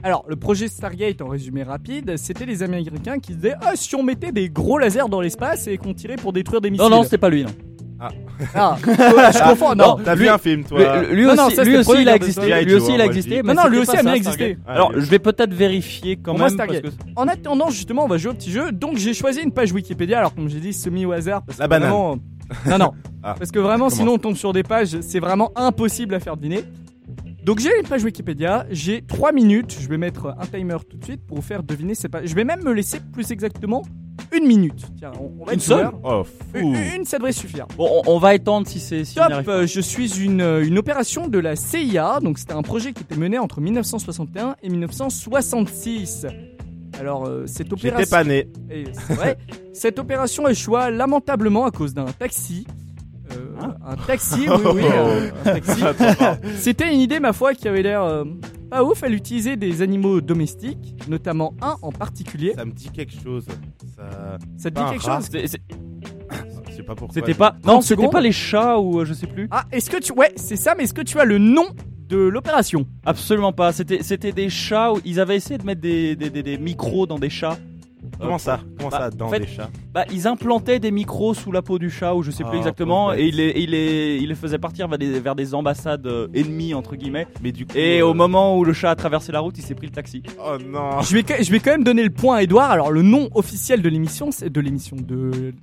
Alors, le projet Stargate, en résumé rapide, c'était les Américains qui disaient Ah, si on mettait des gros lasers dans l'espace et qu'on tirait pour détruire des missiles. Non, non, c'était pas lui. Non. Ah, je confonds. Non, T'as vu un film, toi Lui, lui Non, aussi, non, ça, lui aussi il a existé. Lui aussi, il a existé. mais Non, non, lui aussi a bien existé. Alors, je vais peut-être vérifier quand même. parce Stargate. que- En attendant, justement, on va jouer au petit jeu. Donc, j'ai choisi une page Wikipédia. Alors, comme j'ai dit, semi au hasard. Parce La que banane. vraiment- Non, non. Ah. Parce que vraiment, Comment sinon, on tombe sur des pages. C'est vraiment impossible à faire deviner. Donc, j'ai une page Wikipédia. J'ai 3 minutes. Je vais mettre un timer tout de suite pour vous faire deviner ces pages. Je vais même me laisser plus exactement une minute. Tiens, on, on va Une être seule ouvert. Oh, Une, fou. une, ça devrait suffire. Bon, on, on va étendre si c'est si Top, euh, je suis une, euh, une opération de la CIA, donc c'était un projet qui était mené entre 1961 et 1966. Alors, euh, cette opération. pas né. Et c'est vrai, cette opération échoua lamentablement à cause d'un taxi. Euh, Hein un taxi, oui, oui, euh, un taxi. C'était une idée, ma foi, qui avait l'air euh, pas ouf. Elle utilisait des animaux domestiques, notamment un en particulier. Ça me dit quelque chose. Ça... Ça te dit quelque chose C'est- c'est-. C'était pas. Non, 30 c'était secondes. pas les chats ou euh, je sais plus. Ah, est-ce que tu. Ouais, c'est ça, mais est-ce que tu as le nom de l'opération Absolument pas. C'était c'était des chats. Où ils avaient essayé de mettre des, des, des- des micros dans des chats. Comment Euh, ça? Comment Bah, ça dans en fait, des chats? Bah, ils implantaient des micros sous la peau du chat, ou je sais plus Ah, exactement, pauvre bête. et ils les, ils, les, ils les faisaient partir vers des, vers des ambassades euh, ennemies, entre guillemets. Mais du coup. Et euh, au moment où le chat a traversé la route, il s'est pris le taxi. Oh non. je vais, je vais quand même donner le point à Edouard. Alors, le nom officiel de l'émission, c'est de l'émission de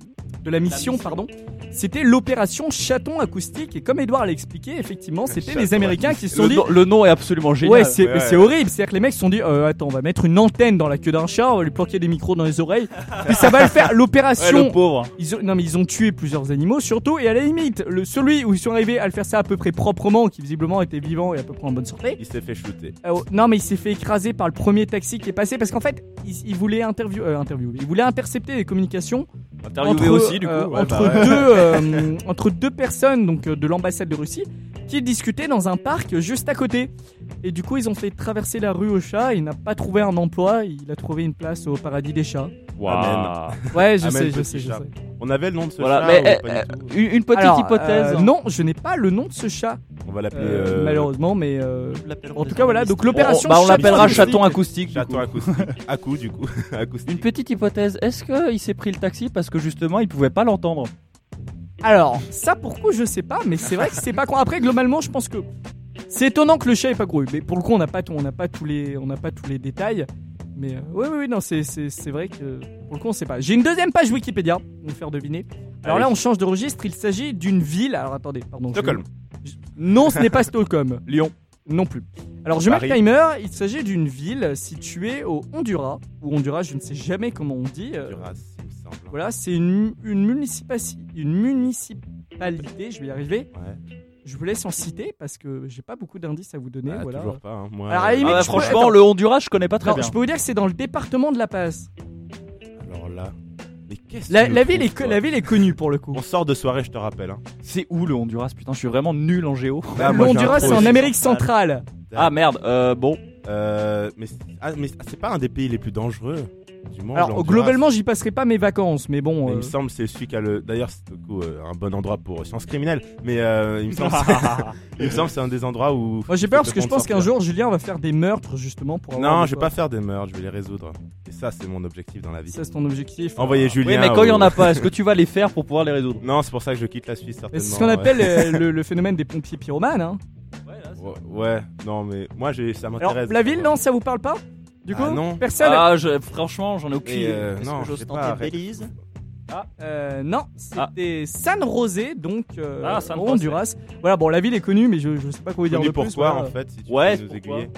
de la mission, pardon, c'était l'opération Chaton acoustique. Et comme Edouard l'a expliqué, effectivement, c'était les Américains qui se sont Le, dit. nom- le nom est absolument génial. Ouais, c'est Ouais. c'est horrible. C'est-à-dire que les mecs se sont dit, euh, attends, on va mettre une antenne dans la queue d'un chat, on va lui planquer des micros dans les oreilles, et ça va le faire. Ouais, L'opération. le pauvre. Ils ont, non mais ils ont tué plusieurs animaux surtout et à la limite le celui où ils sont arrivés à le faire ça à peu près proprement qui visiblement était vivant et à peu près en bonne santé. Il s'est fait shooter. Euh, non mais il s'est fait écraser par le premier taxi qui est passé parce qu'en fait il, il voulait interview, euh, interviewer, il voulait intercepter les communications Interviewé entre, aussi, du coup. euh, Ouais, entre bah deux euh, entre deux personnes donc euh, de l'ambassade de Russie qui discutaient dans un parc juste à côté. Et du coup ils ont fait traverser la rue au chat. Il n'a pas trouvé un emploi, il a trouvé une place au paradis des chats. Waouh. Ouais je Amen, sais je sais je sais. On avait le nom de ce Voilà, chat mais ou pas du eh, tout une, petite Alors, hypothèse. euh, non, je n'ai pas le nom de ce chat, On va l'appeler euh, euh, malheureusement, mais euh, en tout cas voilà. Donc l'opération. On, bah, on Chaton l'appellera acoustique. chaton acoustique. chaton acoustique. à coup, du coup. acoustique. Une petite hypothèse. Est-ce qu'il s'est pris le taxi parce que justement il pouvait pas l'entendre? Alors ça pour le coup je sais pas, mais c'est vrai que c'est pas con. Après globalement je pense que c'est étonnant que le chat ait pas couru, mais pour le coup on n'a pas tout- on n'a pas tous les on n'a pas tous les détails. Mais euh, oui oui oui non c'est vrai que pour le coup on sait pas. J'ai une deuxième page Wikipédia, on va faire deviner. Alors là on change de registre, il s'agit d'une ville. Alors attendez, pardon. je- Stockholm. Non, ce n'est pas Stockholm. Lyon. Non plus. Alors je mets le Paris. timer, il s'agit d'une ville située au Honduras, ou Honduras, je ne sais jamais comment on dit. euh, Duras, il me semble. voilà, c'est une, une, municipaci- une municipalité, je vais y arriver. Ouais. Je vous laisse en citer parce que j'ai pas beaucoup d'indices à vous donner. Ah, voilà. Toujours pas. hein. Moi, Alors, à la limite, Ah peux- franchement, le Honduras, je connais pas très Non, bien. je peux vous dire que c'est dans le département de La Paz. alors là. Mais qu'est-ce La, la ville est, la ville est connue pour le coup. On sort de soirée, je te rappelle. Hein. C'est où le Honduras Putain, je suis vraiment nul en géo. Ah, le moi, Honduras, c'est en. Amérique centrale. Ah merde, euh, bon. Euh, mais ah, mais c'est pas un des pays les plus dangereux du monde. Alors, globalement, j'y passerai pas mes vacances, mais bon. Mais euh, Il me semble que c'est celui qui a le. D'ailleurs, c'est du coup, euh, un bon endroit pour sciences criminelles. Mais euh, il me semble, il me semble que c'est un des endroits où. Moi, j'ai peur parce que je pense qu'un jour, Julien va faire des meurtres justement pour. avoir Non, je vais pas faire des meurtres, je vais les résoudre. Et ça, c'est mon objectif dans la vie. Ça, c'est ton objectif. Envoyer Julien. Oui, mais quand il y en a pas, est-ce que tu vas les faire pour pouvoir les résoudre? Non, c'est pour ça que je quitte la Suisse certainement. C'est ce qu'on appelle euh, le, phénomène des pompiers pyromanes. Hein. Ouais, ouais, non, mais moi, j'ai, ça Alors, m'intéresse. la ville, non, ça vous parle pas? Du coup, Ah, non. personne. Ah, je- franchement, j'en ai aucune idée. euh, Est-ce non, que je j'ose sais tenter pas. arrête. Belize Euh, non, c'était San José, donc euh, Ah, San au. Honduras. Voilà, bon, la ville est connue, mais je, je sais pas quoi vous dire Connu de plus. pourquoi, voilà. en fait, si tu Ouais, peux nous pourquoi aiguiller.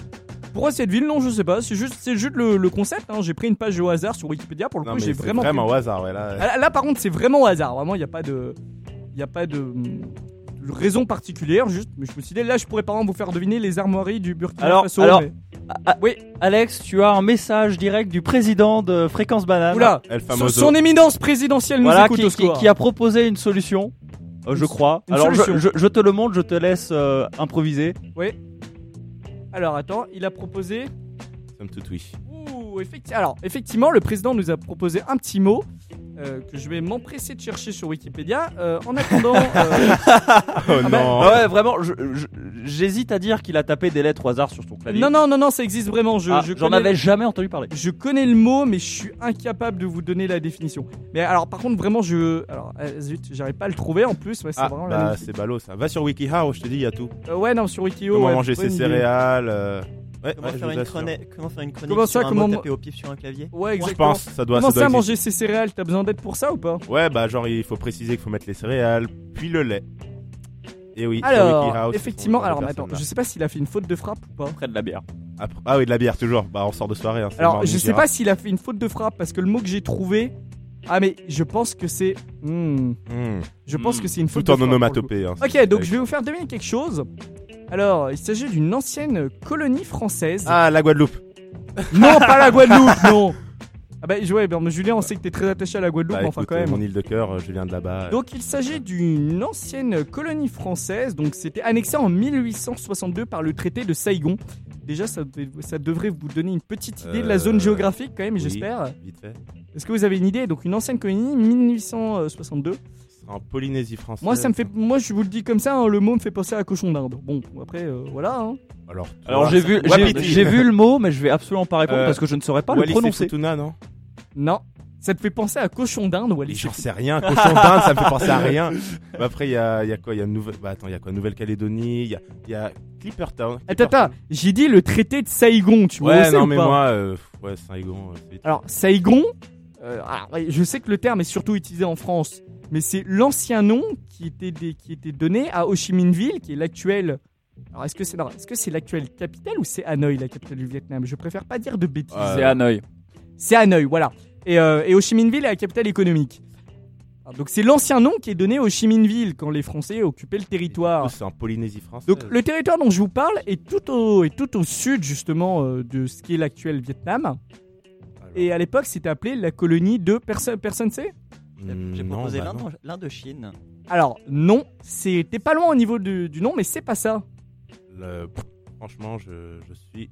Pourquoi cette ville? Non, je sais pas. C'est juste, c'est juste le, le concept. Hein. J'ai pris une page au hasard sur Wikipédia. Pour le Non, coup, mais j'ai c'est vraiment. au hasard, ouais, là. Ah, Là, là, par contre, c'est vraiment au hasard. Vraiment, il n'y a pas de, il y a pas de, hum, de raison particulière. Juste, mais je me suis dit, là, je pourrais par exemple vous faire deviner les armoiries du Burkina Alors- Faso. alors- mais- Ah, Oui. Alex, tu as un message direct du président de Fréquence Banane. Oula, El son, famoso. son éminence présidentielle nous Voilà, écoute qui, au qui- score. qui a proposé une solution, euh, je crois. une Alors, je, solution. je- je te le montre, je te laisse euh, improviser. Alors attends, il a proposé. Somme toute, oui. Ouh, effecti- Alors, effectivement, le président nous a proposé un petit mot euh, que je vais m'empresser de chercher sur Wikipédia. Euh, en attendant, euh, Oh bah, non. Ah ouais, vraiment, j'hésite à dire qu'il a tapé des lettres au hasard sur son clavier. non, non, non, non, ça existe vraiment. Je, Ah, je J'en connais- avais jamais entendu parler. Je connais le mot, mais je suis incapable de vous donner la définition. Mais alors, par contre, vraiment, je. Alors, zut, j'arrive pas à le trouver en plus. Ouais, c'est Ah, bah, c'est ballot ça. Va sur WikiHow, je te dis, il y a tout. Euh, ouais, non, sur Wikio. Comment ouais, manger ses idée. céréales. Ouais, comment, ouais, je faire une chronique, comment faire une chronique Comment sur ça, un comment- mot tapé au pif sur un clavier Ouais, Je exactement. pense, ça doit, Comment ça doit ça, manger ses céréales T'as besoin d'aide pour ça ou pas Ouais, bah genre il faut préciser qu'il faut mettre les céréales, puis le lait. Et oui. sur Alors, WikiHow, effectivement, alors attends, je sais pas s'il a fait une faute de frappe ou pas. Près de la bière. Après- Ah oui, de la bière toujours. Bah on sort de soirée. Hein, c'est Alors, je sais pas s'il a fait une faute de frappe parce que le mot que j'ai trouvé. Ah, mais je pense que c'est. Hmm, Hmm. je pense Hmm. que c'est une faute Tout en de frappe. pour le coup. onomatopée. hein, Ok, donc je vais vous faire deviner quelque chose. Alors, il s'agit d'une ancienne colonie française. Ah, la Guadeloupe. Non, pas la Guadeloupe, non. Ah bah, ouais, bah, Julien, on sait que t'es très attaché à la Guadeloupe, Bah, mais enfin écoute, quand même. Mon île de cœur, euh, je viens de là-bas. Donc il s'agit d'une ancienne colonie française, donc c'était annexé en 1862 par le traité de Saïgon. Déjà, ça, devrait vous donner une petite idée de la zone Euh, géographique quand même, oui. j'espère. Vite fait. Est-ce que vous avez une idée? Donc une ancienne colonie, 1862. En Polynésie française. Moi, ça me fait, moi, je vous le dis comme ça, hein, le mot me fait penser à cochon d'Inde. Bon, après, euh, voilà. hein. Alors, Alors j'ai vu, j'ai- vu le mot, mais je vais absolument pas répondre Euh, parce que je ne saurais pas le Wallis prononcer. Futuna, non? Non, ça te fait penser à cochon d'Inde, Wallis. J'en sais rien. Cochon d'Inde, ça me fait penser à rien. Bah, après, il y a, il y a quoi? Il y a Nouvelle. Bah attends, il y a quoi? Nouvelle-Calédonie. Il y a, il y a Clippertown. Attends, attends, j'ai dit le traité de Saïgon, tu vois Ouais, non mais moi, euh, ouais, Saigon. euh. Alors, Saïgon, euh, alors, ouais, je sais que le terme est surtout utilisé en France, mais c'est l'ancien nom qui était, des- qui était donné à Ho Chi Minh Ville, qui est l'actuel. Alors est-ce que c'est est-ce que c'est l'actuelle capitale ou c'est Hanoï la capitale du Vietnam? Je préfère pas dire de bêtises. Euh, C'est Hanoï. C'est Hanoï, voilà. Et, euh, et Ho Chi Minh Ville est la capitale économique. Alors, donc c'est l'ancien nom qui est donné à Ho Chi Minh Ville quand les Français occupaient le territoire. C'est en Polynésie française. Donc le territoire dont je vous parle est tout au, est tout au sud justement euh, de ce qui est l'actuel Vietnam. Et à l'époque c'était appelé la colonie de personne personne sait hmm, J'ai proposé bah l'Inde- non. l'Indochine. Alors non, c'était pas loin au niveau du, du nom mais c'est pas ça. Le- Franchement, je, je suis.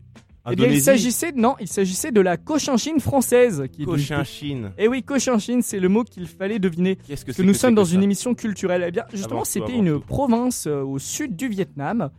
Eh bien il s'agissait non, il s'agissait de la Cochinchine française qui Cochinchine. Eh oui, Cochinchine, c'est le mot qu'il fallait deviner. Qu'est-ce que Parce c'est que nous sommes dans une émission culturelle. Eh bien, justement, c'était une tout. province euh, au sud du Vietnam.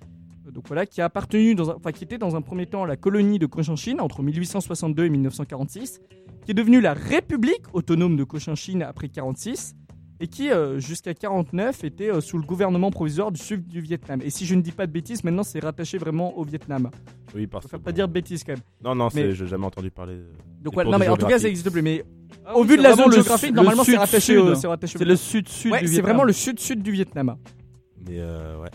Donc voilà, qui a appartenu, dans un- enfin qui était dans un premier temps la colonie de Cochinchine entre 1862 et 1946, qui est devenue la République autonome de Cochinchine après 46, et qui euh, jusqu'à 49 était euh, sous le gouvernement provisoire du sud du Vietnam. Et si je ne dis pas de bêtises, maintenant c'est rattaché vraiment au Vietnam. Oui, parce que. préfère pas dire de bêtises quand même. Non, non, c'est- Mais- j'ai jamais entendu parler. de- Donc voilà, non mais en tout cas ça existe plus. Mais Ah au vu de la zone géographique, normalement c'est rattaché, sud-sud. au- c'est le sud-sud Ouais, du c'est Vietnam. vraiment le sud-sud du Vietnam. Mais euh, ouais.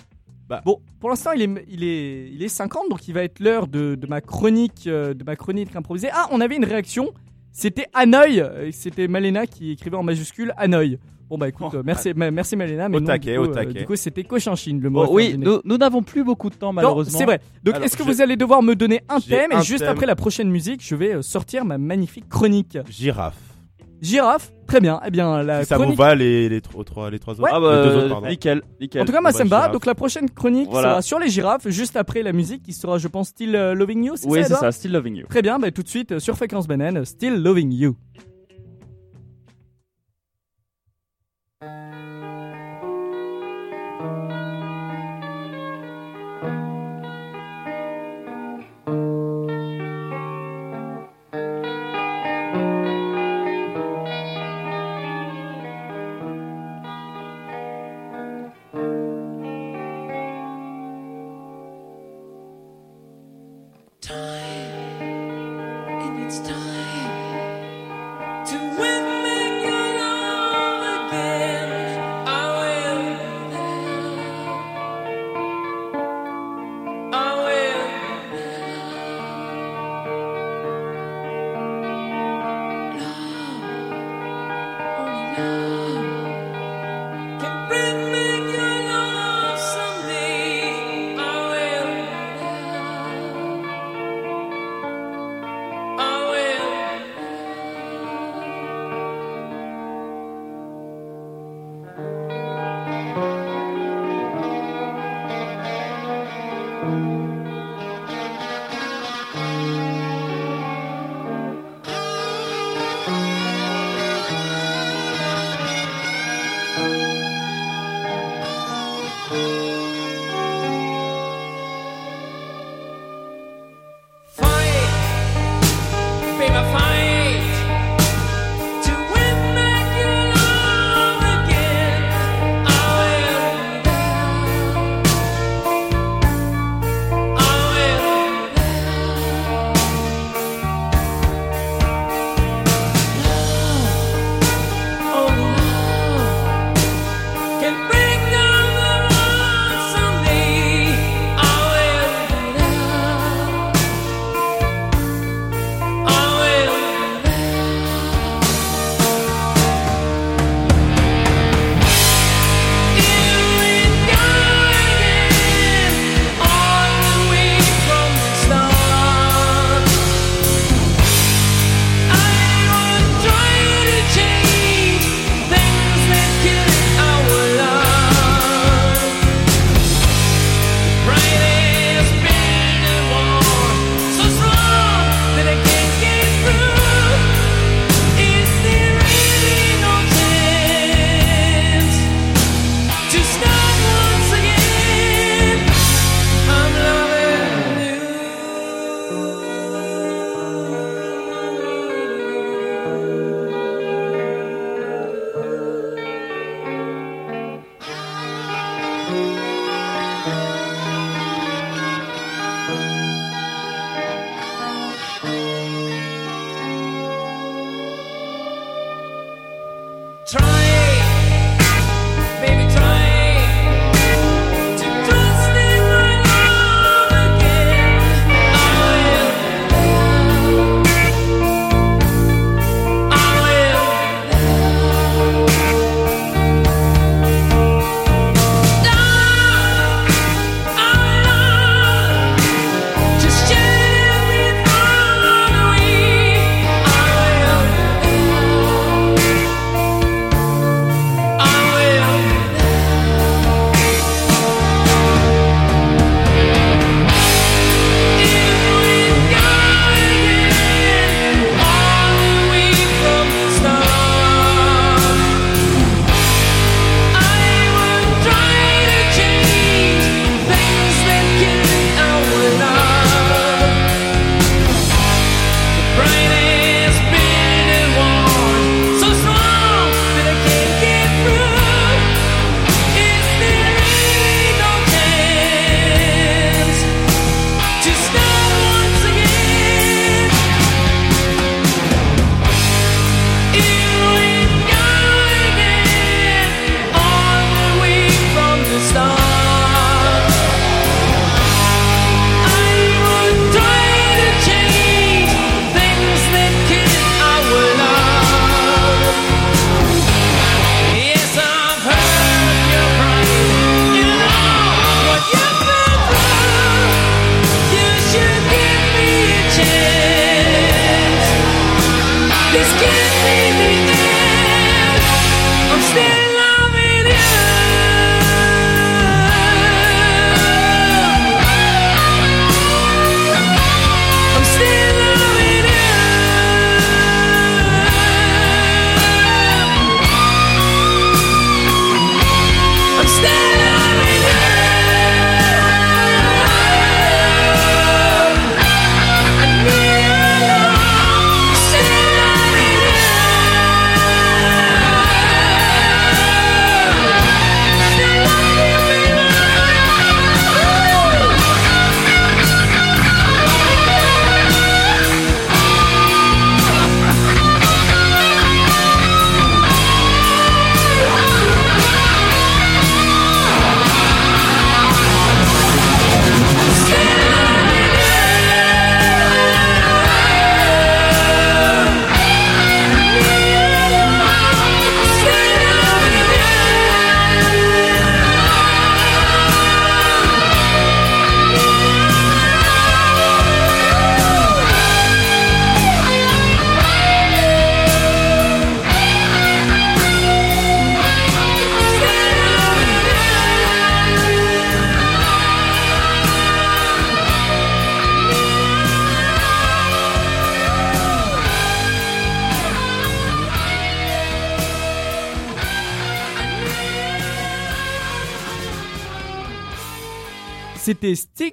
Bon, pour l'instant, il est, il, est, il est 50, donc il va être l'heure de, de ma chronique euh, de ma chronique improvisée. Ah, on avait une réaction. C'était Hanoï. euh, C'était Malena qui écrivait en majuscule Hanoï. Bon bah écoute, Oh, euh, merci, ma- merci Malena. Mais Au non, taquet, du coup, au euh, taquet. du coup, c'était Cochinchine le mot. Oh, oui, nous nous n'avons plus beaucoup de temps malheureusement. c'est vrai. Donc est-ce que vous allez devoir me donner un thème? Et juste thème. après la prochaine musique, je vais sortir ma magnifique chronique. Girafe. Girafe, très bien. Eh bien, la Si ça vous va, les, les, trois- trois, les trois autres Ouais. Ah Les deux bah, autres, pardon. nickel, nickel. En tout cas, moi Bon, ça me bah, va. Donc la prochaine chronique Voilà. sera sur les girafes, juste après la musique qui sera, je pense, Still euh, Loving You. c'est oui, c'est ça, Still Loving You. Très bien, bah, tout de suite euh, sur Fréquence Banane, Still Loving You.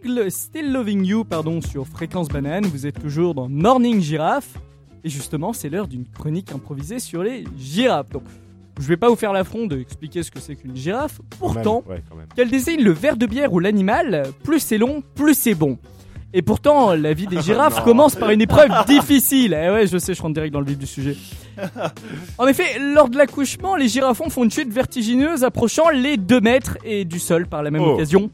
Still, Still Loving You pardon, sur Fréquence Banane. Vous êtes toujours dans Morning Giraffe. Et justement, c'est l'heure d'une chronique improvisée sur les girafes. Donc, je vais pas vous faire l'affront d'expliquer ce que c'est qu'une girafe. Pourtant, Ouais, qu'elle désigne le verre de bière ou l'animal, plus c'est long, plus c'est bon. Et pourtant, la vie des girafes commence par une épreuve difficile. Eh ouais, je sais, je rentre direct dans le vif du sujet. En effet, lors de l'accouchement, les girafons font une chute vertigineuse approchant les 2 mètres et du sol par la même Oh. occasion.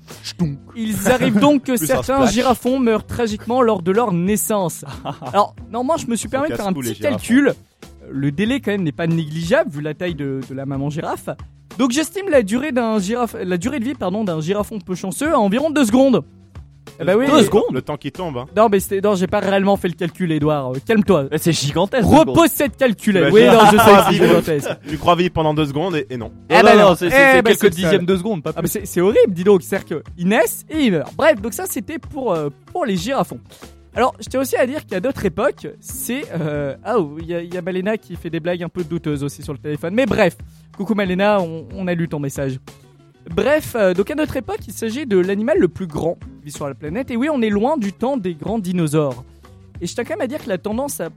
Il arrive donc que certains girafons meurent tragiquement lors de leur naissance. Alors, normalement, je me suis permis de faire un petit calcul. Le délai quand même n'est pas négligeable vu la taille de, de la maman girafe. Donc j'estime la durée d'un girafe, la durée de vie pardon d'un girafon peu chanceux à environ 2 secondes. Eh bah oui. Deux secondes Le temps qui tombe. Hein. Non mais c'était- non, j'ai pas réellement fait le calcul Edouard. Euh, Calme-toi. C'est gigantesque. Repose cette calculette. Oui non, je sais que c'est gigantesque. Tu crois vivre pendant deux secondes et, et non. Eh ben non, non. c'est Eh c'est ben, quelques dixièmes de seconde, pas Ah, plus. mais c'est c'est horrible, dis donc. C'est-à-dire qu'ils naissent et ils meurent. Bref, donc ça c'était pour, euh, pour les girafons. Alors, je tiens aussi à dire qu'à d'autres époques, c'est. Euh... Ah, oh, il y, a- il y a Malena qui fait des blagues un peu douteuses aussi sur le téléphone. Mais bref, coucou Malena, on, on a lu ton message. Bref, euh, donc à notre époque, il s'agit de l'animal le plus grand qui vit sur la planète. Et oui, on est loin du temps des grands dinosaures. Et je tiens quand même à dire que la tendance à.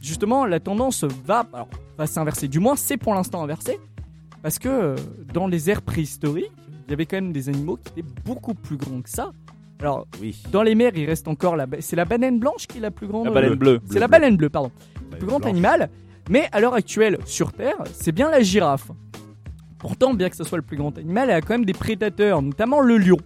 Justement, la tendance va, alors, va s'inverser. Du moins, c'est pour l'instant inversé. Parce que euh, dans les ères préhistoriques, il y avait quand même des animaux qui étaient beaucoup plus grands que ça. Alors, Oui. dans les mers, il reste encore la. C'est la baleine blanche qui est la plus grande. La baleine bleue. C'est la baleine bleue, pardon. Le plus grand Blanche. animal. Mais à l'heure actuelle, sur Terre, c'est bien la girafe. Pourtant, bien que ce soit le plus grand animal, elle a quand même des prédateurs, notamment le lion.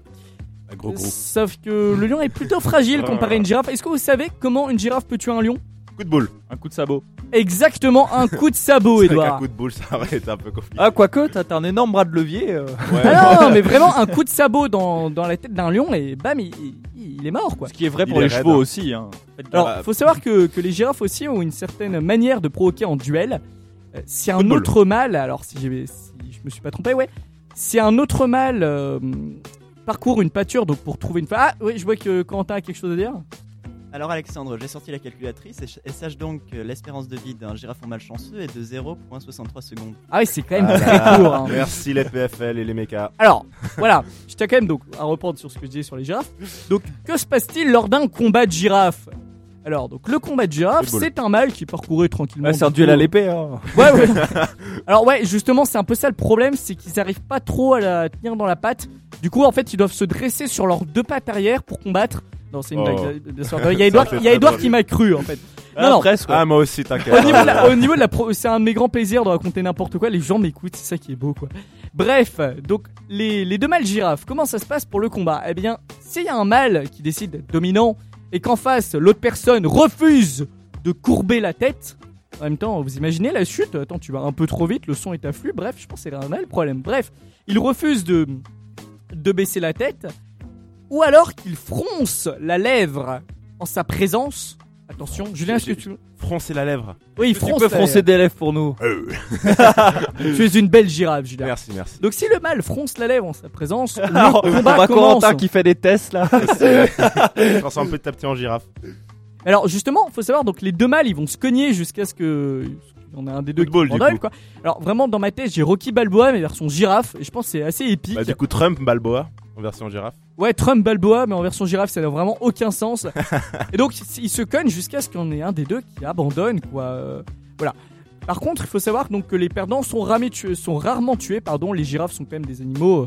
Un gros gros. Sauf que le lion est plutôt fragile comparé à une girafe. Est-ce que vous savez comment une girafe peut tuer un lion? Coup de boule. Un coup de sabot. Exactement, un coup de sabot, Avec un Edouard. coup de boule, ça aurait été un peu compliqué. Ah, quoique, t'as t'as un énorme bras de levier. euh. Ouais. Ah non, non, mais vraiment un coup de sabot dans, dans la tête d'un lion et bam, il, il- il est mort quoi. Ce qui est vrai Il pour est les raide, chevaux hein. aussi. Hein. Alors, bah, faut savoir que, que les girafes aussi ont une certaine manière de provoquer en duel. Euh, si un autre mâle, alors si, j'ai- si je me suis pas trompé, ouais, si un autre mâle euh, parcourt une pâture, donc pour trouver une femme. Ah oui, je vois que Quentin a quelque chose à dire. Alors Alexandre, j'ai sorti la calculatrice et, ch- et sache donc que l'espérance de vie d'un girafon malchanceux est de 0.63 secondes. Ah oui, c'est quand même Voilà. très court. hein. Merci les PFL et les mechas. Alors, voilà, je tiens quand même donc à reprendre sur ce que je disais sur les girafes. Donc, que se passe-t-il lors d'un combat de girafe? Alors, donc le combat de girafe, c'est un mâle qui parcourait tranquillement. Ouais, c'est un du duel à l'épée. Hein. Ouais, ouais. Alors ouais, justement, c'est un peu ça le problème, c'est qu'ils arrivent pas trop à la tenir dans la patte. Du coup, en fait, ils doivent se dresser sur leurs deux pattes arrière pour combattre. Non, c'est une Oh. blague. bien sûr. Il y a Edouard, il y a Edouard qui m'a cru, en fait. Ah, Non, non. presque. ouais. Ah, moi aussi, t'inquiète. Au niveau de la, au niveau de la pro- c'est un de mes grands plaisirs de raconter n'importe quoi. Les gens m'écoutent, c'est ça qui est beau, quoi. Bref, donc les, les deux mâles girafes, comment ça se passe pour le combat? Eh bien, s'il y a un mâle qui décide d'être dominant et qu'en face l'autre personne refuse de courber la tête, en même temps, vous imaginez la chute? Attends, tu vas un peu trop vite, le son est à flux. Bref, je pense que c'est un le problème. Bref, il refuse de de baisser la tête, ou alors qu'il fronce la lèvre en sa présence. Attention, Julien, est-ce que tu Froncer la lèvre. oui, Tu fronce peux la froncer des lèvres pour nous. tu es une belle girafe, Julien. Merci, merci. Donc si le mâle fronce la lèvre en sa présence, le Alors, on commence. Corentin qui fait des tests là. Je pense un peu petit en girafe. Alors justement, faut savoir donc les deux mâles, ils vont se cogner jusqu'à ce que on a un des deux Football, qui coup. quoi. Alors vraiment dans ma tête, j'ai Rocky Balboa mais version girafe et je pense que c'est assez épique. Bah, du coup, Trump, Balboa, en version girafe. Ouais, Trump Balboa mais en version girafe, ça n'a vraiment aucun sens. et donc ils se cognent jusqu'à ce en ait un des deux qui abandonne quoi. Euh, Voilà. Par contre, il faut savoir donc que les perdants sont, ramés tués- sont rarement tués. Pardon, les girafes sont quand même des animaux euh,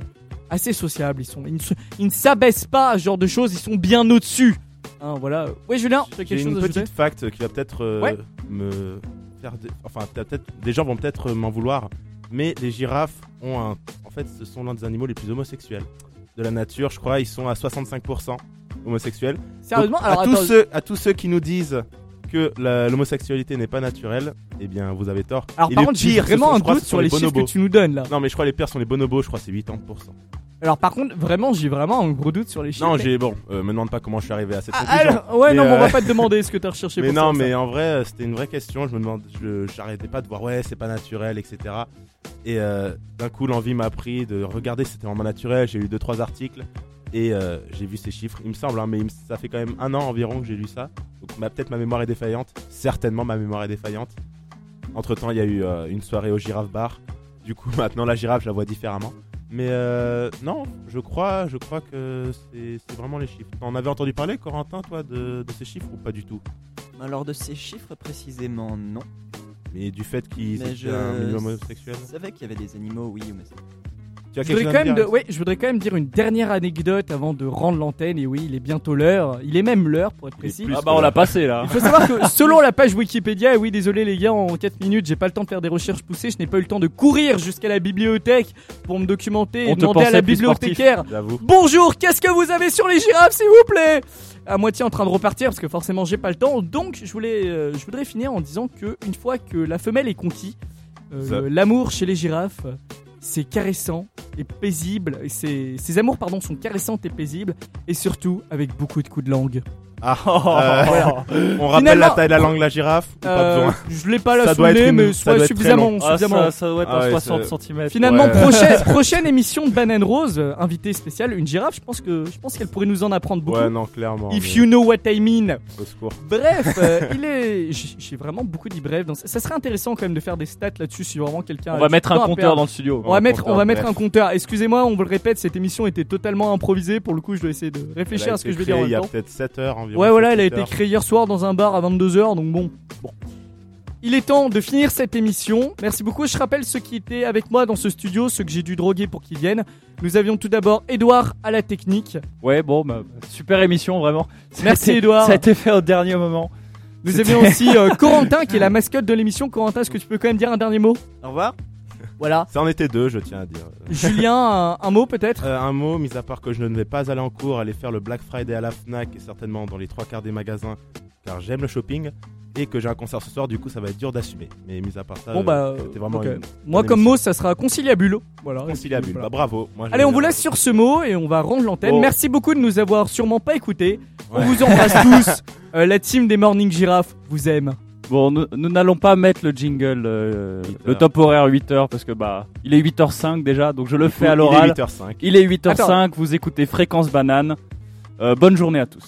assez sociables. Ils, sont, ils, ne se- ils ne s'abaissent pas à ce genre de choses. Ils sont bien au-dessus. Hein, voilà. Oui, Julien, tu as quelque chose une petite fact qui va peut-être euh, Ouais. me faire. Enfin, peut-être des gens vont peut-être euh, m'en vouloir, mais les girafes ont un. En fait, ce sont l'un des animaux les plus homosexuels de la nature. Je crois ils sont à 65% homosexuels. Sérieusement Donc, Alors à attends. tous ceux, à tous ceux qui nous disent que l'homosexualité n'est pas naturelle, eh bien, vous avez tort. Alors Et par contre, j'ai vraiment un doute sur les chiffres que tu nous donnes là. Non, mais je crois les pires sont les bonobos. Je crois que c'est 80%. Alors par contre, vraiment, j'ai vraiment un gros doute sur les chiffres. Non, j'ai bon. euh, me demande pas comment je suis arrivé à cette Ah, conclusion. alors, ouais, Mais, non, mais on euh, va pas te demander ce que t'as recherché Mais pour non, ça. mais en vrai, euh, c'était une vraie question. Je me demande, je j'arrêtais pas de voir, ouais, c'est pas naturel, etc. Et euh, d'un coup, l'envie m'a pris de regarder, si c'était vraiment naturel. J'ai lu deux trois articles et euh, j'ai vu ces chiffres. Il me semble, hein, mais il me- ça fait quand même un an environ que j'ai lu ça. Donc ma- peut-être ma mémoire est défaillante. Certainement, ma mémoire est défaillante. Entre temps, il y a eu euh, une soirée au Giraffe Bar. Du coup, maintenant, la girafe, je la vois différemment. Mais euh, non, je crois, je crois que c'est vraiment les chiffres. T'en avais entendu parler, Corentin, toi, de, de ces chiffres ou pas du tout? Alors de ces chiffres précisément, non. Mais du fait qu'ils étaient un milieu homosexuel? savais qu'il y avait des animaux, oui, mais Tu as Je voudrais, quand même dire, de- ouais, je voudrais quand même dire une dernière anecdote avant de rendre l'antenne. Et oui, il est bientôt l'heure. Il est même l'heure pour être précis. Ah bah on l'a passé là. Il faut savoir que selon la page Wikipédia, et oui désolé les gars, en 4 minutes j'ai pas le temps de faire des recherches poussées, je n'ai pas eu le temps de courir jusqu'à la bibliothèque pour me documenter et On demander à la sportif. bibliothécaire. Bonjour, qu'est-ce que vous avez sur les girafes s'il vous plaît? À moitié en train de repartir parce que forcément j'ai pas le temps. Donc je voulais, euh, je voudrais finir en disant que une fois que la femelle est conquise, euh, l'amour chez les girafes, c'est caressant et paisible. Et ces, ces amours pardon sont caressantes et paisibles et surtout avec beaucoup de coups de langue. Ah, euh, on rappelle Finalement- la taille de la langue de la girafe pas Euh, besoin je l'ai pas là Ça sous le une- mais ça soit doit être très suffisamment. Ah, suffisamment. ça, ça doit être Ah ouais, à 60 c'est- cm. Finalement, Ouais. prochaine, prochaine émission de Banane Rose, euh, invité spécial, une girafe. Je pense que je pense qu'elle pourrait nous en apprendre beaucoup. Ouais, non, clairement. If mais- you know what I mean. Au secours. Bref, euh, il est. J'ai vraiment beaucoup dit bref. Donc, ça, serait intéressant quand même de faire des stats là-dessus si vraiment quelqu'un. On a va mettre un compteur dans le studio. On va mettre, on va mettre un compteur. Excusez-moi, on vous le répète, cette émission était totalement improvisée. Pour le coup, je dois essayer de réfléchir à ce que je vais dire Il y a peut-être 7 heures environ. Ouais, voilà, elle a 7 été créée hier soir dans un bar à 22h, donc bon. bon. Il est temps de finir cette émission. Merci beaucoup. Je rappelle ceux qui étaient avec moi dans ce studio, ceux que j'ai dû droguer pour qu'ils viennent. Nous avions tout d'abord Edouard à la technique. Ouais, bon, bah, super émission vraiment. Ça Merci été- Edouard. Ça a été fait au dernier moment. Nous avions aussi euh, Corentin qui est la mascotte de l'émission. Corentin, est-ce que tu peux quand même dire un dernier mot? Au revoir. Voilà. Ça en était deux, je tiens à dire. Julien, un, un mot peut-être? Euh, un mot, mis à part que je ne vais pas aller en cours, aller faire le Black Friday à la Fnac et certainement dans les trois quarts des magasins, car j'aime le shopping et que j'ai un concert ce soir, du coup ça va être dur d'assumer. Mais mis à part ça, Bon euh, bah, c'était vraiment une moi comme mot, ça sera conciliabule. Voilà. conciliabule. Voilà. Bah, bravo. Moi, Allez, on vous laisse sur ce mot et on va rendre l'antenne. Oh. Merci beaucoup de nous avoir sûrement pas écoutés. On vous embrasse tous. Euh, la team des Morning Giraffe vous aime. Bon, nous nous n'allons pas mettre le jingle, euh, 8 le heures. top horaire 8h, parce que bah, il est 8h05 déjà, donc je le fais à il est l'oral. 8h05. Il est 8h05, vous écoutez Fréquence Banane. Euh, bonne journée à tous.